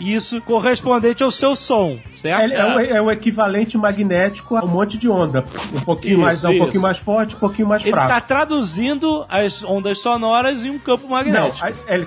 Isso correspondente ao seu som, certo? É, é, o, é o, equivalente magnético a um monte de onda. Um pouquinho isso, mais, um isso. pouquinho mais forte, um pouquinho mais ele fraco. Ele está traduzindo as ondas sonoras em um campo magnético. Não, ele,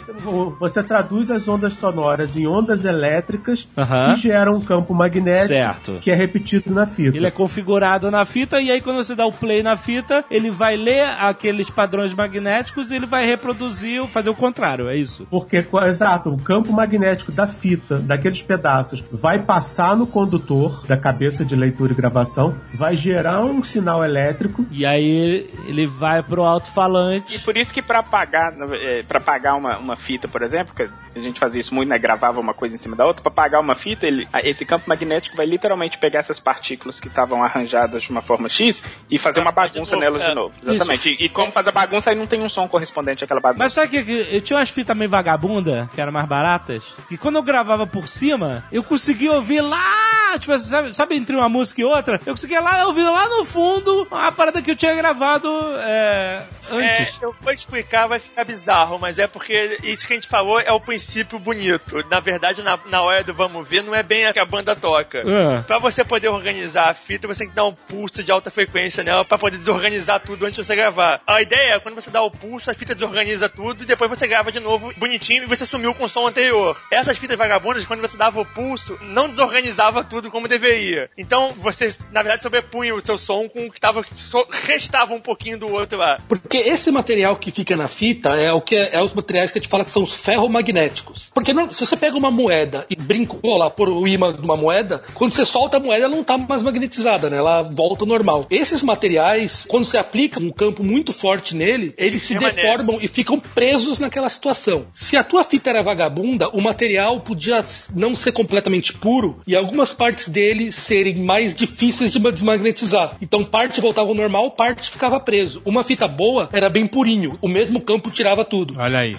você traduz as ondas sonoras em ondas elétricas Aham. que geram um campo magnético Certo. que é repetido na fita. Ele é configurado na fita e aí quando você dá o play na fita, ele vai ler aqueles padrões magnéticos e ele vai reproduzir, fazer o contrário, é isso. Porque, exato, o campo magnético da fita, daqueles pedaços, vai passar no condutor da cabeça de leitura e gravação, vai gerar um sinal elétrico. E aí ele vai pro alto-falante. E por isso que pra apagar, é, pra apagar uma, uma fita, por exemplo, que a gente fazia isso muito, né? Gravava uma coisa em cima da outra, pra apagar uma fita, ele, a- esse campo magnético vai literalmente pegar essas partículas que estavam arranjadas de uma forma X e fazer uma bagunça novo, nelas é. de novo. Exatamente. E, e como faz a bagunça, aí não tem um som correspondente àquela bagunça. Mas sabe que, eu tinha umas fitas meio vagabunda, que eram mais baratas, e quando eu gravava por cima, eu conseguia ouvir lá, tipo, assim, sabe, sabe entre uma música e outra? Eu conseguia lá ouvir lá no fundo uma parada que eu tinha gravado é, antes. É, eu vou explicar, vai ficar bizarro, mas é porque isso que a gente falou é o princípio bonito. Na verdade, na, na hora do vamos ver, não é bem a que a banda toca. É. Pra você poder organizar a fita, você tem que dar um pulso de alta frequência nela pra poder desorganizar tudo antes de você gravar. A ideia é quando você dá o pulso, a fita desorganiza tudo e depois você grava de novo bonitinho e você sumiu com o som anterior. Essas fitas vagabundas, quando você dava o pulso, não desorganizava tudo como deveria. Então você, na verdade, sobrepunha o seu som com o que tava, so- restava um pouquinho do outro lá. Porque esse material que fica na fita é o que é, é os materiais que a gente fala que são os ferromagnéticos. Porque não- se você pega uma moeda e brincou lá por o imã de uma moeda, quando você solta a moeda, ela não tá mais magnetizada, né? Ela volta ao normal. Esses materiais, quando você aplica um campo muito forte nele, eles se Permanece. deformam e ficam presos naquela situação. Se a tua fita era vagabunda, o material podia não ser completamente puro e algumas partes dele serem mais difíceis de desmagnetizar. Então parte voltava ao normal, parte ficava preso. Uma fita boa era bem purinho, o mesmo campo tirava tudo. Olha aí.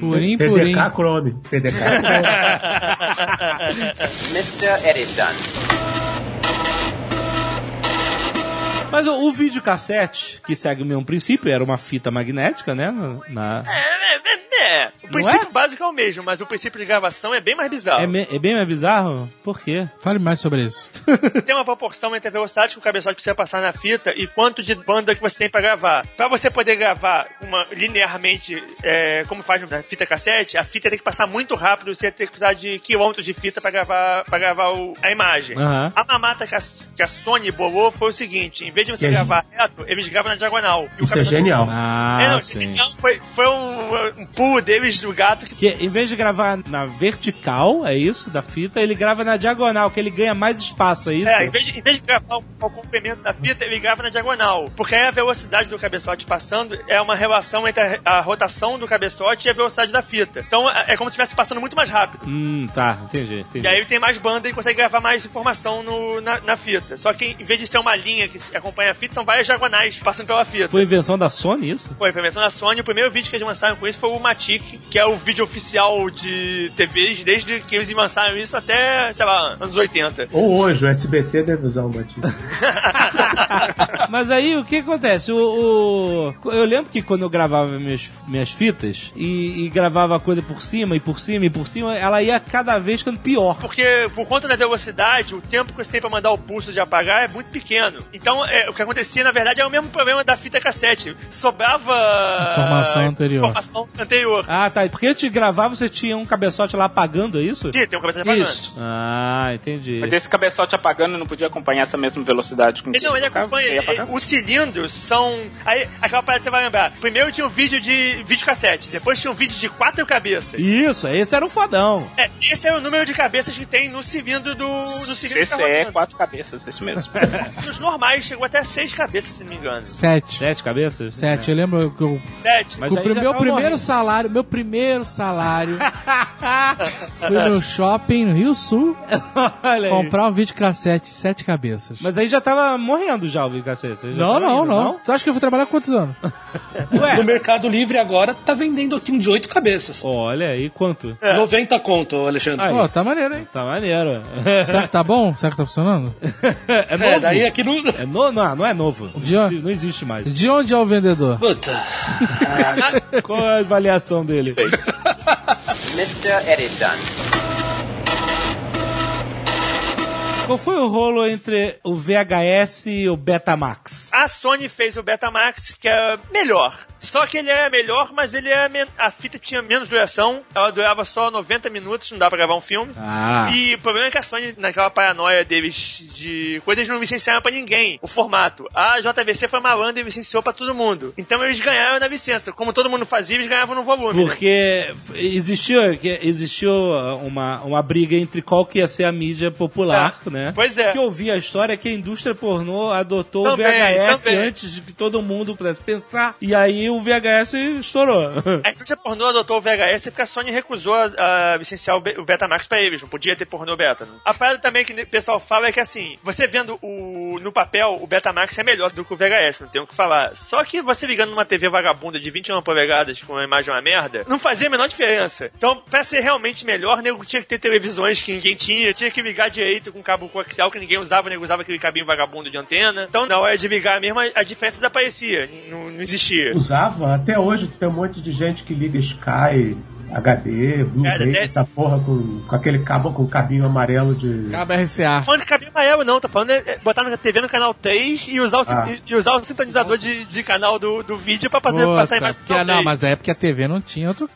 Purim, purim. PDK Chrome. PDK. Mr. Edison. Mas o, o videocassete, que segue o mesmo princípio, era uma fita magnética, né? Na, É. O princípio é? básico é o mesmo, mas o princípio de gravação é bem mais bizarro. é, me- é bem mais bizarro? Por quê? Fale mais sobre isso. *laughs* tem uma proporção entre a velocidade que o cabeçote precisa passar na fita e quanto de banda que você tem pra gravar. Pra você poder gravar uma, linearmente, é, como faz na fita cassete, a fita tem que passar muito rápido, você tem que precisar de quilômetros de fita pra gravar, pra gravar o- a imagem. Aham. A mamata que a, que a Sony bolou foi o seguinte: em vez de você Que gravar reto, eles gravam na diagonal. Isso é genial. Ah, É, não, sim. genial foi, foi um, um pulo deles do gato que Que em vez de gravar na vertical, é isso, da fita, ele grava na diagonal, que ele ganha mais espaço, é isso? É, em vez, de, em vez de gravar o, o comprimento da fita, ele grava na diagonal. Porque aí a velocidade do cabeçote passando é uma relação entre a, a rotação do cabeçote e a velocidade da fita. Então é, é como se estivesse passando muito mais rápido. Hum, tá, entendi, entendi. E aí ele tem mais banda e consegue gravar mais informação no- na, na fita. Só que em vez de ser uma linha que acompanha a fita, são várias diagonais passando pela fita. Foi invenção da Sony isso? Foi, foi invenção da Sony. O primeiro vídeo que eles lançaram com isso foi o Matic, que é o vídeo oficial de TVs desde que eles lançaram isso até, sei lá, anos 80. Ou hoje, o SBT deve usar o Batista. *laughs* Mas aí o que acontece? O, o- eu lembro que quando eu gravava minhas, minhas fitas e, e gravava a coisa por cima e por cima e por cima, ela ia cada vez ficando pior. Porque, por conta da velocidade, o tempo que você tem pra mandar o pulso de apagar é muito pequeno. Então, é, o que acontecia, na verdade, é o mesmo problema da fita cassete. Sobrava... Informação anterior. Informação anterior. Ah, tá. Porque antes de gravar você tinha um cabeçote lá apagando, é isso? Sim, tem um cabeça apagando. Isso. Ah, entendi. Mas esse cabeçote apagando não podia acompanhar essa mesma velocidade com que Ele, não, ele acompanha. Ele ele- os cilindros são. Aí, aquela parada que você vai lembrar. Primeiro tinha um vídeo de vídeo cassete, depois tinha um vídeo de quatro cabeças. Isso, esse era um fodão. É, esse é o número de cabeças que tem no cilindro do, do cilindro. que tá CCE, rodando. quatro cabeças, isso mesmo. *laughs* Nos normais chegou até seis cabeças, se não me engano. Sete. Sete cabeças? Sete. Eu lembro que eu Sete. Mas o meu primeiro morrendo. salário, meu primeiro salário, *laughs* fui no shopping no Rio Sul *laughs* Olha aí. comprar um videocassete sete cabeças. Mas aí já tava morrendo já o videocassete. Já não, não, indo, não, Tu acha que eu fui trabalhar quantos anos? *laughs* Ué, No Mercado Livre agora tá vendendo aqui um de oito cabeças. olha aí quanto. 90 conto, Alexandre. Aí. Pô, tá maneiro, hein? Tá maneiro. Será que tá bom? Será que tá funcionando? É novo? É, daí aqui no. É no... Não, não é novo. De Não existe- não existe mais. De onde é o vendedor? Puta. Qual é a avaliação dele? *laughs* Mr. Edison. Qual foi o rolo entre o VHS e o Betamax? A Sony fez o Betamax, que é melhor. Só que ele é melhor, mas ele é. A fita tinha menos duração. Ela durava só 90 minutos, não dá pra gravar um filme. Ah. E o problema é que a Sony, naquela paranoia deles de coisas, não licenciaram pra ninguém o formato. A JVC foi malandra e licenciou pra todo mundo. Então eles ganharam na licença. Como todo mundo fazia, eles ganhavam no volume. né? Porque existiu, que existiu uma, uma briga entre qual que ia ser a mídia popular, né? Pois é. Que eu ouvi a história que a indústria pornô adotou Também, o VHS também. antes de que todo mundo pudesse pensar. E aí o VHS estourou. *laughs* A indústria pornô adotou o VHS porque a Sony recusou a, a licenciar o, Be- o Betamax pra eles. Não podia ter pornô beta. né? A parada também que o pessoal fala é que assim, você vendo o, no papel, o Betamax é melhor do que o VHS, não tem o que falar. Só que você ligando numa TV vagabunda de 21 polegadas com uma imagem uma merda, não fazia a menor diferença. Então, pra ser realmente melhor, nego tinha que ter televisões que ninguém tinha, tinha que ligar direito com cabo coaxial que ninguém usava, o nego usava aquele cabinho vagabundo de antena. Então, na hora de ligar mesmo, a, a diferença desaparecia, não, não existia. Até hoje tem um monte de gente que liga Sky, HD, Blu-ray, é- essa porra com, com aquele cabo com cabinho amarelo de. Cabo RCA. Tô falando de cabinho amarelo, não. Tô falando de é, botar na TV no canal 3 e usar o, Ah. e usar o sintonizador de, de canal do, do vídeo pra fazer, passar a Puta, imagem pro porque, canal não, 3. mas é porque a TV não tinha outro.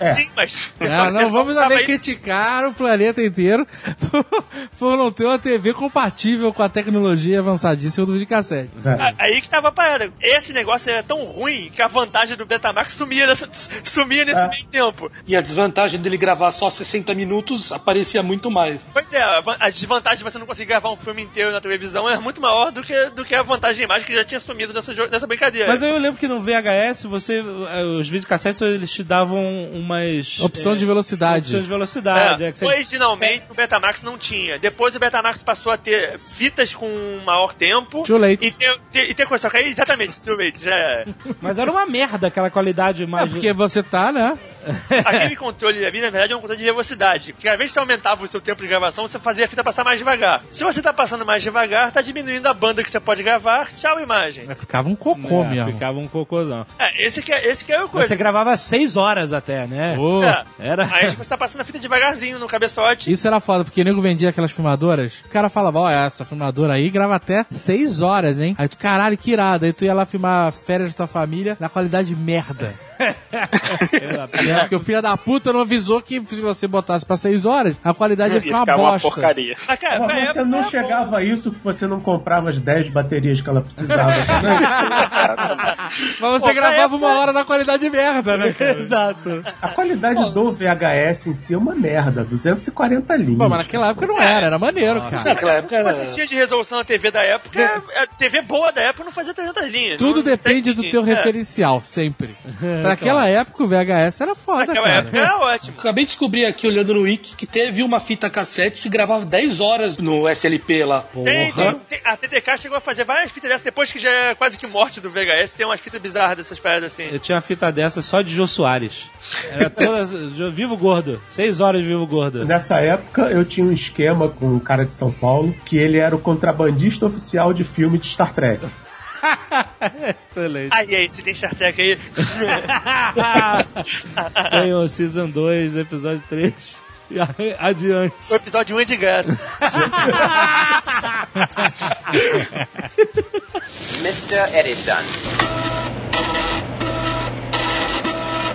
É. É. Sim, mas... Não, não vamos saber saber criticar o planeta inteiro por, *laughs* por não ter uma TV compatível com a tecnologia avançadíssima do videocassete. É. Aí que tava a parada. Esse negócio era tão ruim que a vantagem do Betamax sumia, nessa, sumia nesse É. meio tempo. E a desvantagem dele gravar só 60 minutos aparecia muito mais. Pois é, a, van- a desvantagem de você não conseguir gravar um filme inteiro na televisão é muito maior do que, do que a vantagem de imagem que já tinha sumido nessa, nessa brincadeira. Mas eu lembro que no VHS, você, eh, os videocassetes, eles te davam umas... Opção eh, de velocidade. Opção de velocidade. É, é que você- Originalmente o Betamax não tinha. Depois o Betamax passou a ter fitas com maior tempo. Too late. E ter, ter, e ter coisa. Só que aí, exatamente, too late. Já é. *laughs* Mas era uma merda aquela qualidade É mais... porque você tá, né? *laughs* Aquele controle ali, na verdade, é um controle de velocidade. Cada vez que você aumentava o seu tempo de gravação, você fazia a fita passar mais devagar. Se você tá passando mais devagar, tá diminuindo a banda que você pode gravar. Tchau, imagem. Ficava um cocô É, mesmo. ficava um cocôzão. É, esse que é, esse que é o coisa. Você gravava seis horas até, né? Pô, É. Era... Aí você tá passando a fita devagarzinho no cabeçote. Isso era foda, porque o nego vendia aquelas filmadoras. O cara falava, ó, essa filmadora aí grava até 6 horas, hein? Aí tu, caralho, que irado. Aí tu ia lá filmar férias da tua família na qualidade merda. *laughs* é, porque o filho da puta não avisou que se você botasse pra 6 horas, a qualidade ia Ia ficar uma ficar uma bosta. porcaria. Ah, cara, você época não bom. chegava a isso que você não comprava as 10 baterias que ela precisava. *laughs* Mas você Pô, gravava época- uma hora na qualidade merda, né, cara? *laughs* Exato. A qualidade do VHS em si é uma merda, 240 linhas. Pô, mas naquela época não era, era maneiro, cara. Naquela época Você era... tinha de resolução na TV da época, a TV boa da época não fazia 300 linhas. Tudo não, depende não do teu é. referencial, sempre. Pra aquela época, o VHS era foda, Naquela cara. época era ótimo. Acabei de descobrir aqui, olhando no Wiki, que teve uma fita cassete que gravava 10 horas no SLP lá. Tem, tem- tem- a TDK chegou a fazer várias fitas dessas, depois que já é quase que morte do VHS, tem umas fitas bizarras dessas paradas assim. Eu tinha uma fita dessa só de Jô Soares. Era toda... Vivo Gordo. Seis horas de Vivo Gordo. Nessa época, eu tinha um esquema com um cara de São Paulo, que ele era o contrabandista oficial de filme de Star Trek. *laughs* Excelente. Aí, aí, se tem Star Trek aí. *laughs* Tem o Season 2, episódio 3. E a- Adiante. O episódio 1 é de graça. *laughs* Mr. Edison.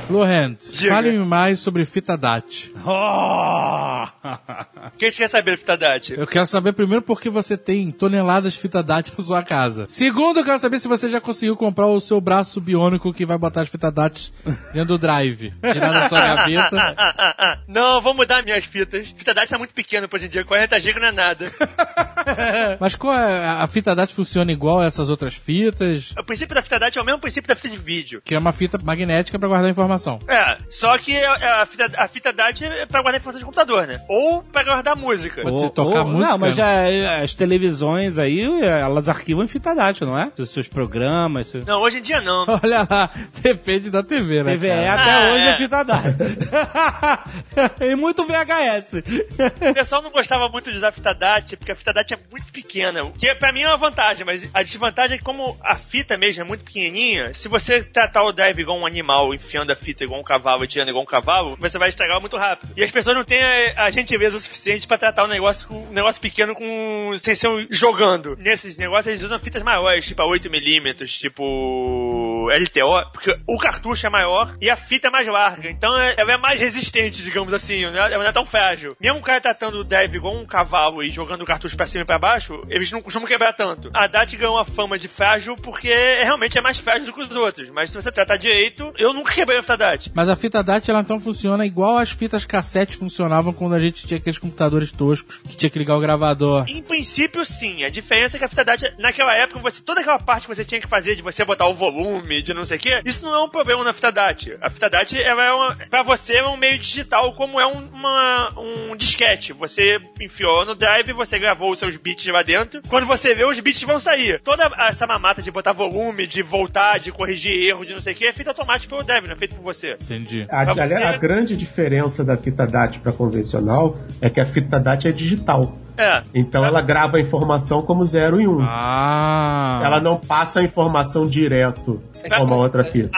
Lohand, fale-me mais sobre fita DAT. Oh! *laughs* Quem você quer saber, Fita Dati? Eu quero saber primeiro por que você tem toneladas de fita DAT na sua casa. Segundo, eu quero saber se você já conseguiu comprar o seu braço biônico que vai botar as fita DAT dentro do drive. Tirar da sua gaveta. *laughs* Não, vou mudar minhas fitas. Fita Dati tá muito pequena hoje em dia, 40 GB não é nada. *laughs* Mas qual é, a fita DAT funciona igual a essas outras fitas? O princípio da fita Dati é o mesmo princípio da fita de vídeo. Que é uma fita magnética pra guardar informação. É, só que a, a fita, a fita DAT é pra guardar informação de computador, né? Ou pra guardar música. Pode ser tocar música? Não, mas já, é, as televisões aí, elas arquivam em fita DAT, não é? Os seus programas. Seus... Não, hoje em dia não. *laughs* Olha lá, depende da TV, né? TVE cara? até Ah, hoje é, é. fita DAT. *laughs* e muito VHS. O pessoal não gostava muito de usar fita DAT, porque a fita DAT é muito pequena. O que pra mim é uma vantagem, mas a desvantagem é que como a fita mesmo é muito pequenininha, se você tratar o drive igual um animal, enfiando a fita igual um cavalo e tirando igual um cavalo, você vai estragar muito rápido. E as pessoas não têm a, a gentileza suficiente pra tratar o negócio um negócio pequeno com sem ser um- jogando. Nesses negócios eles usam fitas maiores, tipo a 8mm, tipo LTO, porque o cartucho é maior e a fita é mais larga. Então é- ela é mais resistente, digamos assim. É, ela não é tão frágil. Mesmo o cara tratando o drive igual um cavalo e jogando o cartucho pra cima e pra baixo, eles não costumam quebrar tanto. A DAT ganhou a fama de frágil porque realmente é mais frágil do que os outros. Mas se você tratar direito, eu nunca quebrei a fita DAT. Mas a fita DAT, ela então funciona igual as fitas cassete funcionavam quando a gente tinha aqueles computadores toscos que tinha que ligar o gravador. Em princípio, sim. A diferença é que a fita DAT, naquela época, você, toda aquela parte que você tinha que fazer de você botar o volume de não sei o quê, isso não é um problema na fita DAT. A fita DAT, ela é uma, pra você, é um meio digital, como é um, uma, um disquete. Você enfiou no drive, você gravou os seus bits lá dentro. Quando você vê, os bits vão sair. Toda essa mamata de botar volume, de voltar, de corrigir erro, de não sei o quê, é feita automática pelo drive, não é feito por você. Entendi. A, Pra você- a grande diferença da fita DAT para convencional é que a fita DAT é digital. É. Então ela grava a informação como 0 e 1. Um. Ah. Ela não passa a informação direto como a outra *laughs* fita.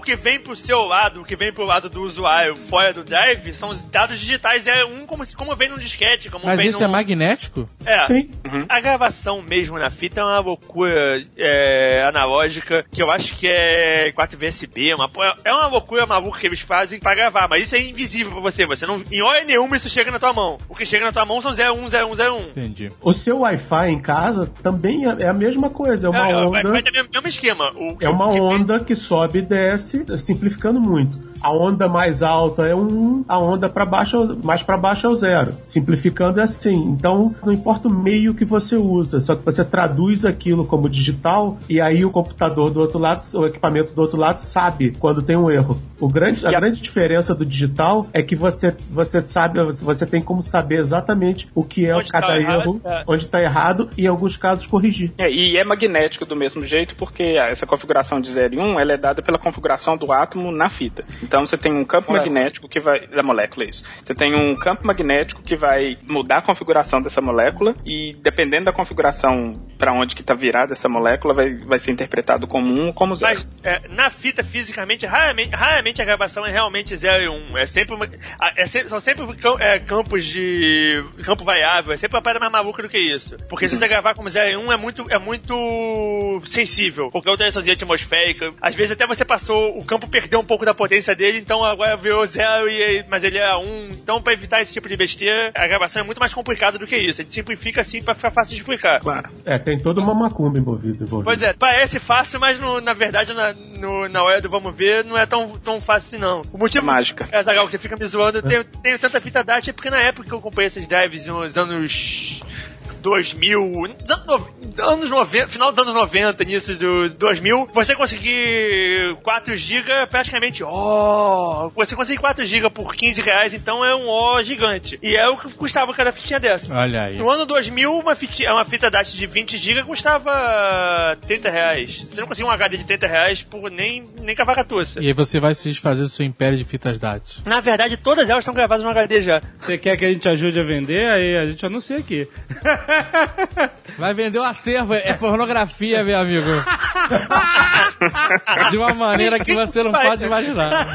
O que vem pro seu lado, o que vem pro lado do usuário fora do drive, são os dados digitais. É um como, se- como vem num disquete, como Mas vem isso num... é magnético? É. Sim. A gravação mesmo na fita é uma loucura é, analógica, que eu acho que é 4 VSB, uma, é uma loucura maluca que eles fazem pra gravar, mas isso é invisível pra você. Você não, em hora nenhuma isso chega na tua mão. O que chega na tua mão são 010101. Entendi. O seu Wi-Fi em casa também é é a mesma coisa. É uma É, vai, vai onda. ter o mesmo, esquema. O, É uma que vem- onda que sobe e desce, simplificando muito. A onda mais alta é um, a onda para baixo, mais para baixo é o zero. Simplificando é assim. Então, não importa o meio que você usa, só que você traduz aquilo como digital e aí o computador do outro lado, o equipamento do outro lado sabe quando tem um erro. O grande, a grande diferença do digital é que você, você sabe, você tem como saber exatamente o que é Onde cada tá errado, erro, é. onde está errado e em alguns casos corrigir. É, e é magnético do mesmo jeito, porque essa configuração de 0 e 1 ela é dada pela configuração do átomo na fita. Então você tem um campo Molécula. magnético que vai. Da molécula, isso. Você tem um campo magnético que vai mudar a configuração dessa molécula, e dependendo da configuração para onde que está virada essa molécula, vai, vai ser interpretado como 1 ou como 0. Mas é, na fita, fisicamente, raramente, raramente a gravação é realmente 0 e 1. É sempre uma, é sempre- são sempre é, campos de. campo variável. É sempre uma parada mais maluca do que isso. Porque se você gravar como 0 e 1 é muito, é muito sensível. Porque a alteraçãozinha atmosférica. Às vezes até você passou. O campo perdeu um pouco da potência dele, então agora virou 0, e, mas ele é 1. Então, pra evitar esse tipo de besteira, a gravação é muito mais complicada do que isso. A gente simplifica assim pra ficar fácil de explicar. Claro. É, tem toda uma macumba envolvida. envolvida. Pois é, parece fácil, mas no- na verdade, na, no- na hora do vamos ver, não é tão, tão fácil assim, não. O motivo. Mágica. É, Zagal, que você fica me zoando, eu tenho, tenho tanta fita DAT, é porque na época que eu comprei esses drives nos anos. 2000, nos anos no- anos 90, final dos anos 90, início do 2000, você conseguir 4 GB praticamente, ó, você conseguir 4 GB por 15 reais, então é um ó gigante. E é o que custava cada fitinha dessa. Olha aí. No ano 2000, uma, fiti- uma fita DAT de 20 GB custava 30 reais. Você não conseguia um HD de 30 reais por nem, nem cavacatuça. E aí você vai se desfazer do seu império de fitas DAT. Na verdade, todas elas estão gravadas no HD já. Você quer que a gente ajude a vender? Aí a gente anuncia aqui. *laughs* *laughs* Vai vender o acervo, é pornografia, meu amigo. De uma maneira que você não pode imaginar.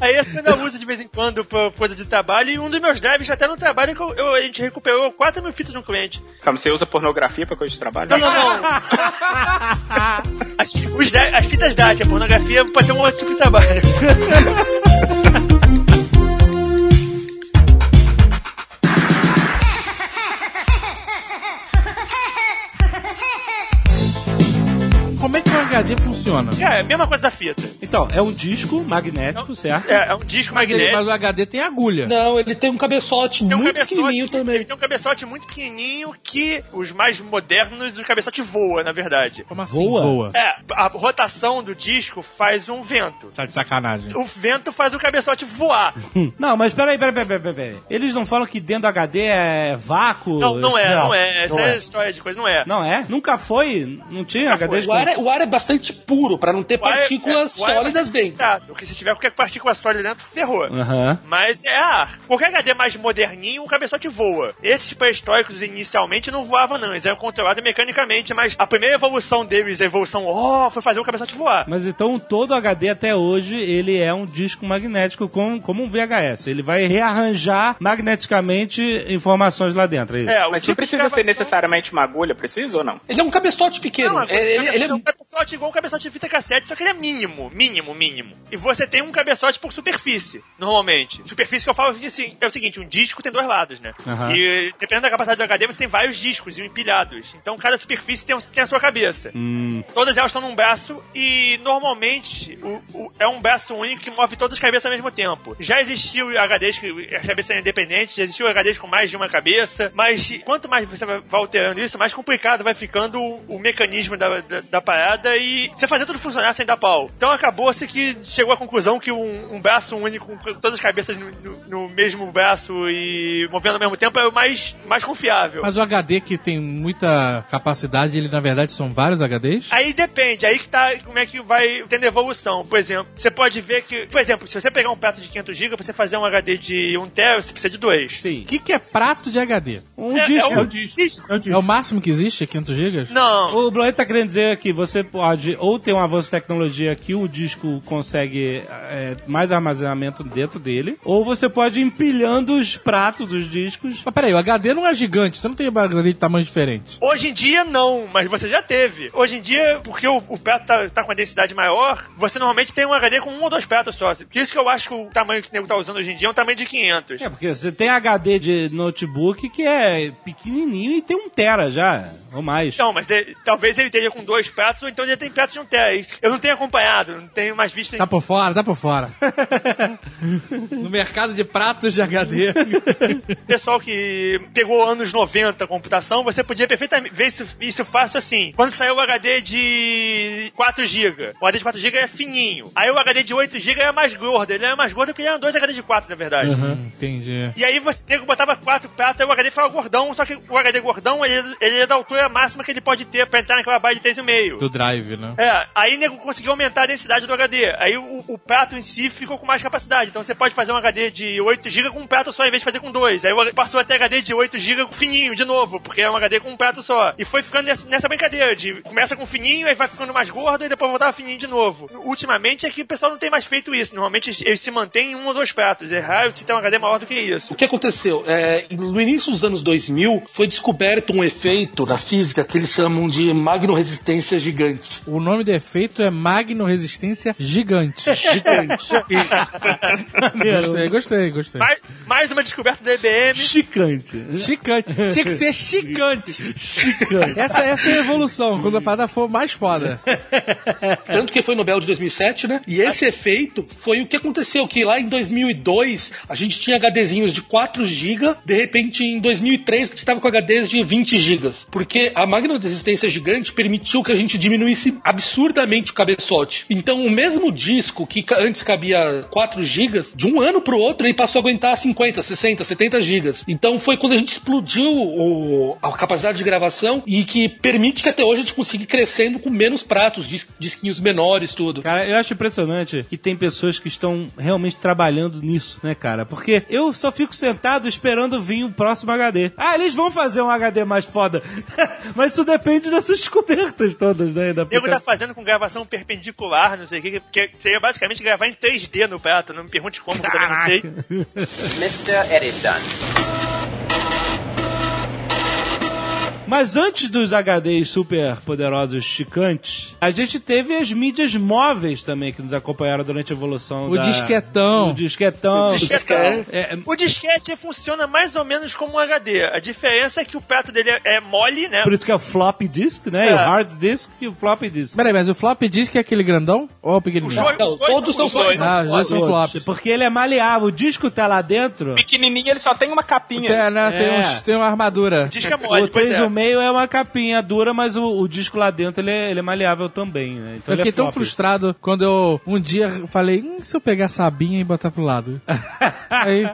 Aí esse eu ainda uso de vez em quando pra coisa de trabalho. E um dos meus drives até no trabalho que eu, a gente recuperou 4 mil fitas de um cliente. Calma, você usa pornografia pra coisa de trabalho? Não, não, não. As, os as fitas DAT, a pornografia pode ser um outro tipo de trabalho. *laughs* é que funciona? É, a mesma coisa da fita. Então, é um disco magnético, certo? É, é um disco Mas, ele- magnético. mas o HD tem agulha. Não, ele tem um cabeçote Tem um muito cabeçote, pequenininho Ele também. tem um cabeçote muito pequenininho que os mais modernos, o cabeçote voa, na verdade. Como assim? Voa? Voa. É, a rotação do disco faz um vento. Tá de sacanagem. O vento faz o cabeçote voar. *laughs* Não, mas peraí, peraí, peraí, peraí, peraí. Eles não falam que dentro do HD é vácuo? Não, não é, não, Não, é. Essa não é é. a história de coisa, não é. Não é? Nunca foi? Não tinha HD O ar, é, o ar é bastante puro, pra não ter é- partículas é- é sólidas bastante dentro. Porque se tiver qualquer partícula sólida dentro, ferrou. Aham. Mas é ar. Qualquer HD mais moderninho, o cabeçote voa. Esses pré-históricos inicialmente não voavam, não. Eles eram controlados mecanicamente, mas a primeira evolução deles, a evolução, ó, foi fazer o cabeçote voar. Mas então todo HD até hoje ele é um disco magnético com, como um VHS. Ele vai rearranjar magneticamente informações lá dentro. É isso? É, o Mas não precisa de ser gravação- necessariamente uma agulha, precisa ou não? Ele é um cabeçote pequeno. Não, ele, ele- ele é é um cabeçote igual um cabeçote de fita cassete, só que ele é mínimo, mínimo, mínimo. E você tem um cabeçote por superfície, normalmente. Superfície que eu falo assim, é o seguinte, um disco tem dois lados, né? Aham. E dependendo da capacidade do HD, você tem vários discos empilhados. Então cada superfície tem, um- tem a sua cabeça. Hum, Todas elas estão num braço e normalmente o- o- é um braço único que move todas as cabeças ao mesmo tempo. Já existiu HDs que as cabeças eram independentes, já existiu HDs com mais de uma cabeça, mas quanto mais você vai vai alterando isso, mais complicado vai ficando o, o mecanismo da, da, da parada e você fazia tudo funcionar sem dar pau. Então acabou-se que chegou à conclusão que um, um braço único, com todas as cabeças no, no- no mesmo braço e movendo ao mesmo tempo, é o mais, mais confiável. Mas o HD que tem muita capacidade, ele na verdade são vários HDs? Aí depende, aí que tá como é que vai tendo evolução. Por exemplo, você pode ver que, por exemplo, se você pegar um prato de 500 GB, pra você fazer um HD de 1 TB, você precisa de dois. Sim. O que, que é prato de HD? Um É- disco. é É o disco. É o disco. É o máximo que existe? 500 GB? Não, O Bloet tá querendo dizer que você pode ou ter um avanço de tecnologia que o disco consegue é, mais armazenamento dentro dele, ou você pode ir empilhando os pratos dos discos. Mas peraí, o HD não é gigante, você não tem HD de tamanhos diferentes. Hoje em dia não, mas você já teve. Hoje em dia, porque o, o prato tá, tá com a densidade maior, você normalmente tem um HD com um ou dois pratos só. Por isso que eu acho que o tamanho que o nego tá usando hoje em dia é um tamanho de 500. É, porque você tem HD de notebook que é pequenininho e tem um tera já, ou mais. Não, mas de- talvez ele esteja com dois pratos, ou então ele tem pratos de um. Isso- Eu não tenho acompanhado, não tenho mais visto. Tá por fora, tá por fora. *laughs* no mercado de pratos de HD. pessoal que pegou anos 90 a computação, você podia perfeitamente ver isso, isso fácil assim. Quando saiu o HD de 4 GB, o HD de 4 GB é fininho. Aí o HD de 8 GB é mais gordo. Ele é mais gordo porque ele era dois HD de 4, na verdade. Hum, Entendi. E aí você nego botava quatro pratos, aí o HD ficava gordão, só que o HD gordão, ele, ele é da altura máxima que ele pode ter pra entrar naquela barra de 3,5. Do drive, né? É, aí nego conseguiu aumentar a densidade do HD. Aí o, o prato em si ficou com mais capacidade. Então você pode fazer um HD de 8 GB com um prato só, em vez de fazer com dois. Aí passou até HD de 8 GB fininho, de novo, porque é um HD com um prato só. E foi ficando nessa, nessa brincadeira de começa com fininho, aí vai ficando mais gordo e depois voltava fininho de novo. Ultimamente é que o pessoal não tem mais feito isso. Normalmente eles- eles se mantêm em um ou dois pratos. É raro se tem um HD maior do que isso. O que aconteceu? É, no início dos anos 2000, foi descoberto um efeito na física que eles chamam de magnoresistência gigante. O nome do efeito é magno-resistência gigante. Gigante. gostei, gostei, gostei. Mais, mais uma descoberta do IBM. Chicante. Chicante. Tinha que ser chicante. Essa, essa é a evolução, quando a parada for mais foda. Tanto que foi Nobel de 2007, né? E esse efeito foi o que aconteceu, que lá em 2002 a gente tinha HDzinhos de 4 GB, de repente em 2003 a gente estava com HDs de 20 GB. Porque a magnoresistência gigante permitiu que a gente diminuísse absurdamente o cabeçote. Então o mesmo disco que antes cabia 4 GB, de um ano pro outro ele passou a aguentar 50, 60, 70 GB. Então foi quando a gente explodiu o- a capacidade de gravação e que permite que até hoje a gente consiga ir crescendo com menos pratos, dis- disquinhos menores, tudo. Cara, eu acho impressionante que tem pessoas que estão realmente trabalhando nisso, né, cara? Porque eu só fico sentado esperando vir o próximo HD. Ah, eles vão fazer um HD mais foda. *laughs* Mas isso depende dessas *laughs* descobertas todas, né? Da O nego tá fazendo com gravação perpendicular, não sei o que, que seria basicamente gravar em 3D no prato. Não me pergunte como, que eu também não sei. Mr. Edison. Mas antes dos HDs super poderosos chicantes, a gente teve as mídias móveis também que nos acompanharam durante a evolução O da... disquetão. O disquetão. Disquetão. É, O disquete funciona mais ou menos como um HD. A diferença é que o prato dele é- é mole, né? por isso que é o floppy disk, né? É. O hard disk e o floppy disk. Peraí, mas o flop disk é aquele grandão ou é o Os pequenininho? dois, Não, os dois todos são os dois. Ah, os dois são flops. Porque ele é maleável. O disco tá lá dentro. Pequenininho, ele só tem uma capinha. Tem, né, tem, É. uns, tem uma armadura. O disco é mole, O pois é. 3,5 é uma capinha dura, mas o, o disco lá dentro ele é, ele é maleável também, né? Então Eu ele fiquei é tão frustrado quando eu um dia falei, hum, se eu pegar essa abinha e botar pro lado. *laughs* Aí,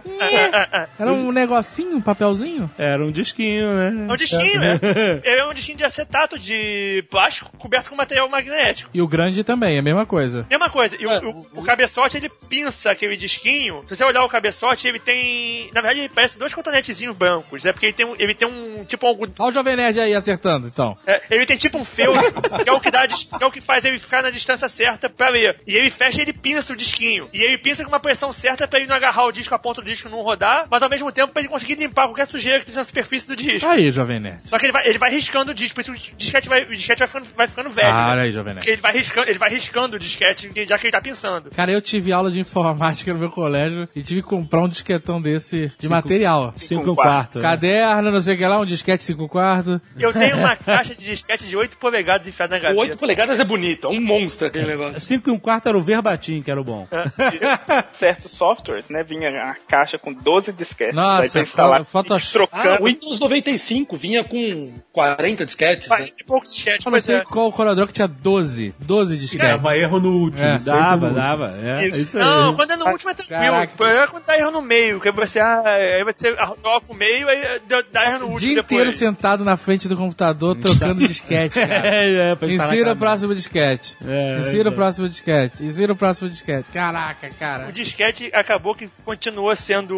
era um negocinho, um papelzinho. Era um disquinho, né? É um disquinho, né? *laughs* É um disquinho de acetato de plástico coberto com material magnético. E o grande também, é a mesma coisa. Mesma coisa. E o, o- o cabeçote, ele pinça aquele disquinho. Se você olhar o cabeçote, ele tem... Na verdade, ele parece dois cotonetezinhos brancos. É porque ele tem um, ele tem um tipo um algodão. Olha o Jovem Nerd aí acertando, então. É, ele tem tipo um feltro, que é o que dá, que é o que faz ele ficar na distância certa pra ler. E ele fecha e ele pinça o disquinho. E ele pinça com uma pressão certa pra ele não agarrar o disco, a ponta do disco não rodar, mas ao mesmo tempo pra ele conseguir limpar qualquer sujeira que esteja na superfície do disco. Aí, Jovem Nerd. Só que ele vai, ele vai riscando o disco, por isso o disquete vai, o disquete vai ficando, vai ficando velho. Para né? aí, Jovem Nerd. Porque ele vai riscando, ele vai riscando o disquete, já que ele tá pensando. Cara, eu tive aula de informática no meu colégio e tive que comprar um disquetão desse de material. 5 quarto. Caderno, não sei o que lá, um disquete 5 quartos. Concordo. Eu tenho uma caixa de disquete de 8 polegadas enfiada na gaveta. 8 polegadas é bonito, é um monstro aquele negócio. 5 e um quarto era o verbatim, que era o bom. Certos softwares, né? Vinha a caixa com 12 disquetes. aí Nossa, pra instalar, Photoshop. Ah, trocando. o Windows 95 vinha com 40 disquetes. né? 40 e poucos disquetes, Eu não sei é. qual Corodro que tinha 12. 12 disquetes. Dava erro no último. É, Dava, dava. É, Isso. isso aí. Não, quando é no último é tranquilo. O problema é quando dá erro no meio, que você, ah, aí você toca o meio, aí dá- erro no O último dia inteiro depois. sentado na frente do computador trocando disquete, *laughs* cara. É, é, pra Insira o próximo disquete. É, Insira é. o próximo disquete. Insira o próximo disquete. Caraca, cara. O disquete acabou que continuou sendo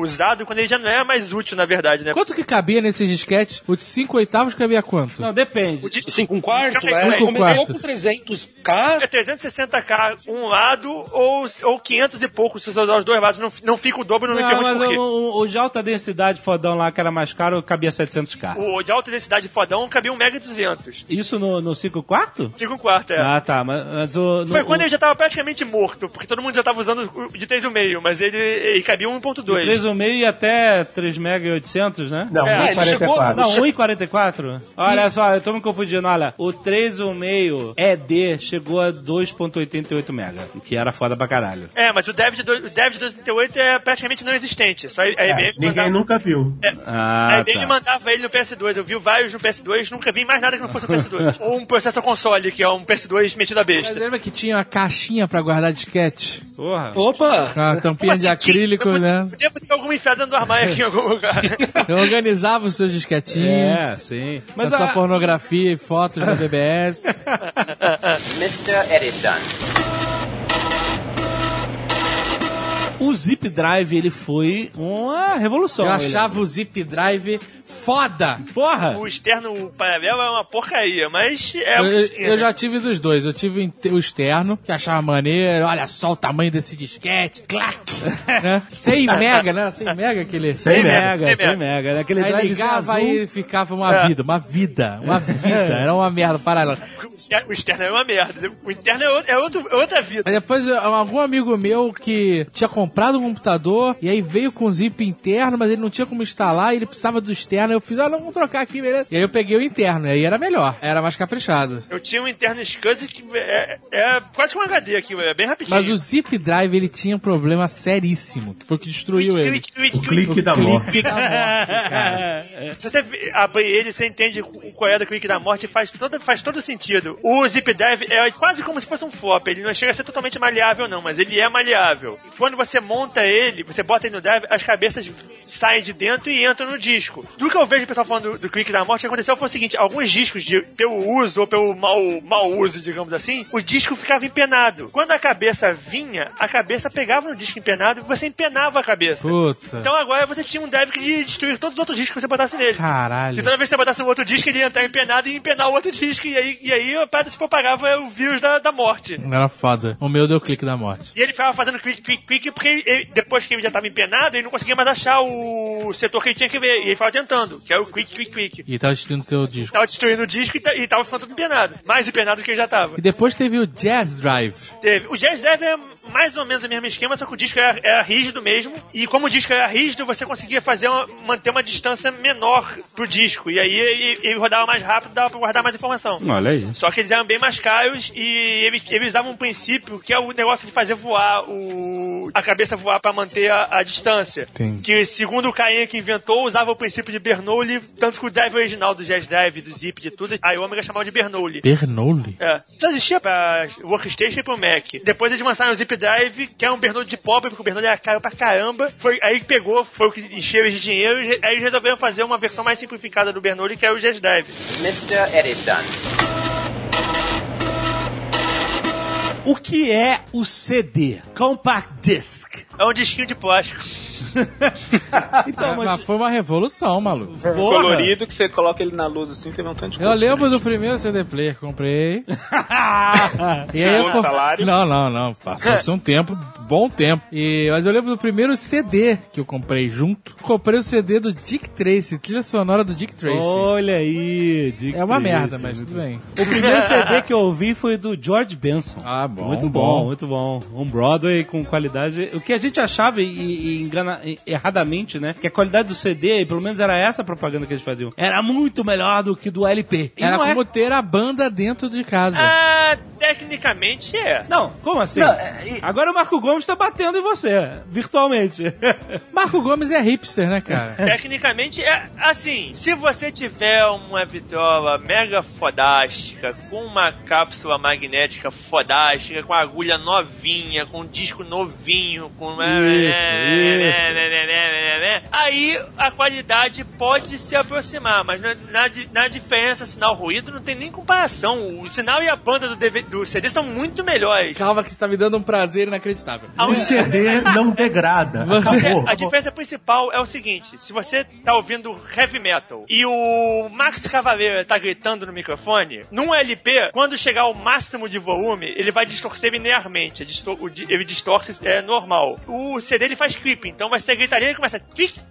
usado quando ele já não era mais útil, na verdade, né? Quanto que cabia nesses disquetes? O de 5 oitavos cabia quanto? Não, depende. 5 um quarto, Cinco é, um começou quarto. com 300k. É 360k um lado ou, ou 500 e pouco se você usar os dois lados. Não, não fica o dobro, não, me Não, pergunte mas por quê. o, o- o de alta densidade fodão lá, que era mais caro, cabia 700k. O de alta densidade fodão cabia 1 mega e 200. Isso no, no 5 quarto? 5 quarto, é. Ah, tá. Mas, mas o, no, Foi quando o, ele já tava praticamente morto, porque todo mundo já tava usando de 3,5, mas ele, ele cabia 1.2. 3,5 e até 3 mega e 800, né? Não, É, ele chegou- 1,44. Não, 1,44? Olha só, eu tô me confundindo. Olha, o 3,5 ED chegou a 2,88 mega, o que era foda pra caralho. É, mas o dev de, do, o dev de 238 é praticamente não existente. Só a IBM É, ninguém mandava, nunca viu. é, Ah, a IBM tá. mandava ele no PS2. Eu vi vários no PS2, nunca vi mais nada que não fosse o PS2. Ou *laughs* um processor console, que é um PS2 metido a Mas besta. lembra que tinha uma caixinha pra guardar disquete? Porra. Opa! Com a tampinha de assim, tinha? acrílico, Eu né? Devo ter alguma enfiada dentro do armário aqui em algum lugar. *laughs* Eu organizava os seus disquetinhos. É, sim. Mas a sua pornografia e fotos da BBS. Mr. Edison. O Zip Drive, ele foi uma revolução. Eu achava o Zip Drive foda. Porra! o externo paralelo é uma porcaria, mas é Eu, eu- né? já tive dos dois. Eu tive o externo, que achava maneiro. Olha só o tamanho desse disquete. Clac! *laughs* né? 100 mega, né? 100 mega aquele. 100 mega, 100 mega. mega. né? Aquele Aí drive ligava azul. e ficava uma vida, uma vida, uma vida. Era uma merda paralela. O externo é uma merda. O interno é, outro- é é outra vida. Aí depois algum amigo meu que tinha comprado um computador e aí veio com zip interno, mas ele não tinha como instalar ele precisava do externo. Eu fiz, ah, não, vamos trocar aqui, beleza? E aí eu peguei o interno, e aí era melhor, era mais caprichado. Eu tinha um interno SCSI que é, é quase que um HD aqui, é bem rapidinho. Mas o zip drive ele tinha um problema seríssimo, que foi o que destruiu ele. Clique, O clique. clique da morte. Clique da morte, cara. Se você abrir ele, você entende o qual é do clique da morte e faz todo, faz todo sentido. O zip drive é quase como se fosse um flop. Ele não chega a ser totalmente maleável, não, mas ele é maleável. E quando você monta ele, você bota ele no drive, as cabeças saem de dentro e entram no disco. Do que eu vejo o pessoal falando do, do clique da morte, o que aconteceu foi o seguinte: alguns discos, de, pelo uso ou pelo mau, mau uso, digamos assim, o disco ficava empenado. Quando a cabeça vinha, a cabeça pegava no disco empenado e você empenava a cabeça. Puta. Então agora você tinha um drive que ia destruir todos os outros discos que você botasse nele. Caralho. E toda vez que você botasse um outro disco, ele ia entrar empenado e empenar o outro disco. E aí, e aí a parada se propagava o vírus da, da morte. Era foda. O meu deu clique da morte. E ele ficava fazendo clique, clique, clique, porque ele- depois que ele já estava empenado, ele não conseguia mais achar o setor que ele tinha que ver. E ele ficava tentando, que é o clique, clique, clique. E tava destruindo teu disco. Tava destruindo o disco e, ta- e tava ficando empenado. Mais empenado do que ele já tava. E depois teve o Jazz Drive. Teve. O Jazz Drive é mais ou menos o mesmo esquema, só que o disco era, era rígido mesmo. E como o disco era rígido, você conseguia fazer uma- manter uma distância menor pro disco. E aí ele, rodava mais rápido, dava pra guardar mais informação. Olha aí. Só que eles eram bem mais caros e eles, eles usavam um princípio que é o negócio de fazer voar o, a cabeça voar pra manter a, a distância. Entendi. Que segundo o Cainha que inventou, usava o princípio de Bernoulli, tanto que o drive original do Jazz Drive, do Zip, de tudo, a Omega chamava de Bernoulli. Bernoulli? É. Só existia pra Workstation e pro Mac. Depois eles lançaram o Zip Drive, que é um Bernoulli de pobre, porque o Bernoulli era caro pra caramba. Foi aí que pegou, foi o que encheu eles de dinheiro, e aí eles resolveram fazer uma versão mais simplificada do Bernoulli, que é o Jazz Drive. Mr. Edison. O que é o CD? Compact Disc. É um disquinho de plástico. *laughs* Então, Ah, mas... mas foi uma revolução, maluco. Porra. Colorido que você coloca ele na luz assim, você vê um tanto de Eu cor lembro do primeiro CD player que comprei. *laughs* E aí eu salário? Não, não, não. Passou-se um tempo, bom tempo. E, mas eu lembro do primeiro CD que eu comprei junto. Comprei o CD do Dick Tracy, trilha sonora do Dick Tracy. Olha aí, Dick é uma Tracy, merda, mas muito tudo bem. O primeiro CD que eu ouvi foi do George Benson. Ah, bom, Muito bom, bom. muito bom. Um Broadway com qualidade. O que a gente achava, e, e engana engana, erradamente, né? Que a qualidade do CD, pelo menos era essa a propaganda que eles faziam, era muito melhor do que do LP. E Era é. como ter a banda dentro de casa. Ah, tecnicamente é. Não, como assim? Não, é, e- Agora o Marco Gomes tá batendo em você, virtualmente. *laughs* Marco Gomes é hipster, né, cara? Tecnicamente é assim, se você tiver uma vitrola mega fodástica, com uma cápsula magnética fodástica, com agulha novinha, com disco novinho, com Isso, isso. Aí a qualidade pode se aproximar, mas na, na, na diferença sinal-ruído não tem nem comparação. O sinal e a banda do, DVD, do CD são muito melhores. Calma que você tá me dando um prazer inacreditável. O CD não degrada. Você- Acabou. A diferença principal é o seguinte: se você tá ouvindo heavy metal e o Max Cavaleira tá gritando no microfone, num LP, quando chegar ao máximo de volume, ele vai distorcer linearmente. Ele distorce é normal. O CD ele faz clipe, então vai ser gritaria e começa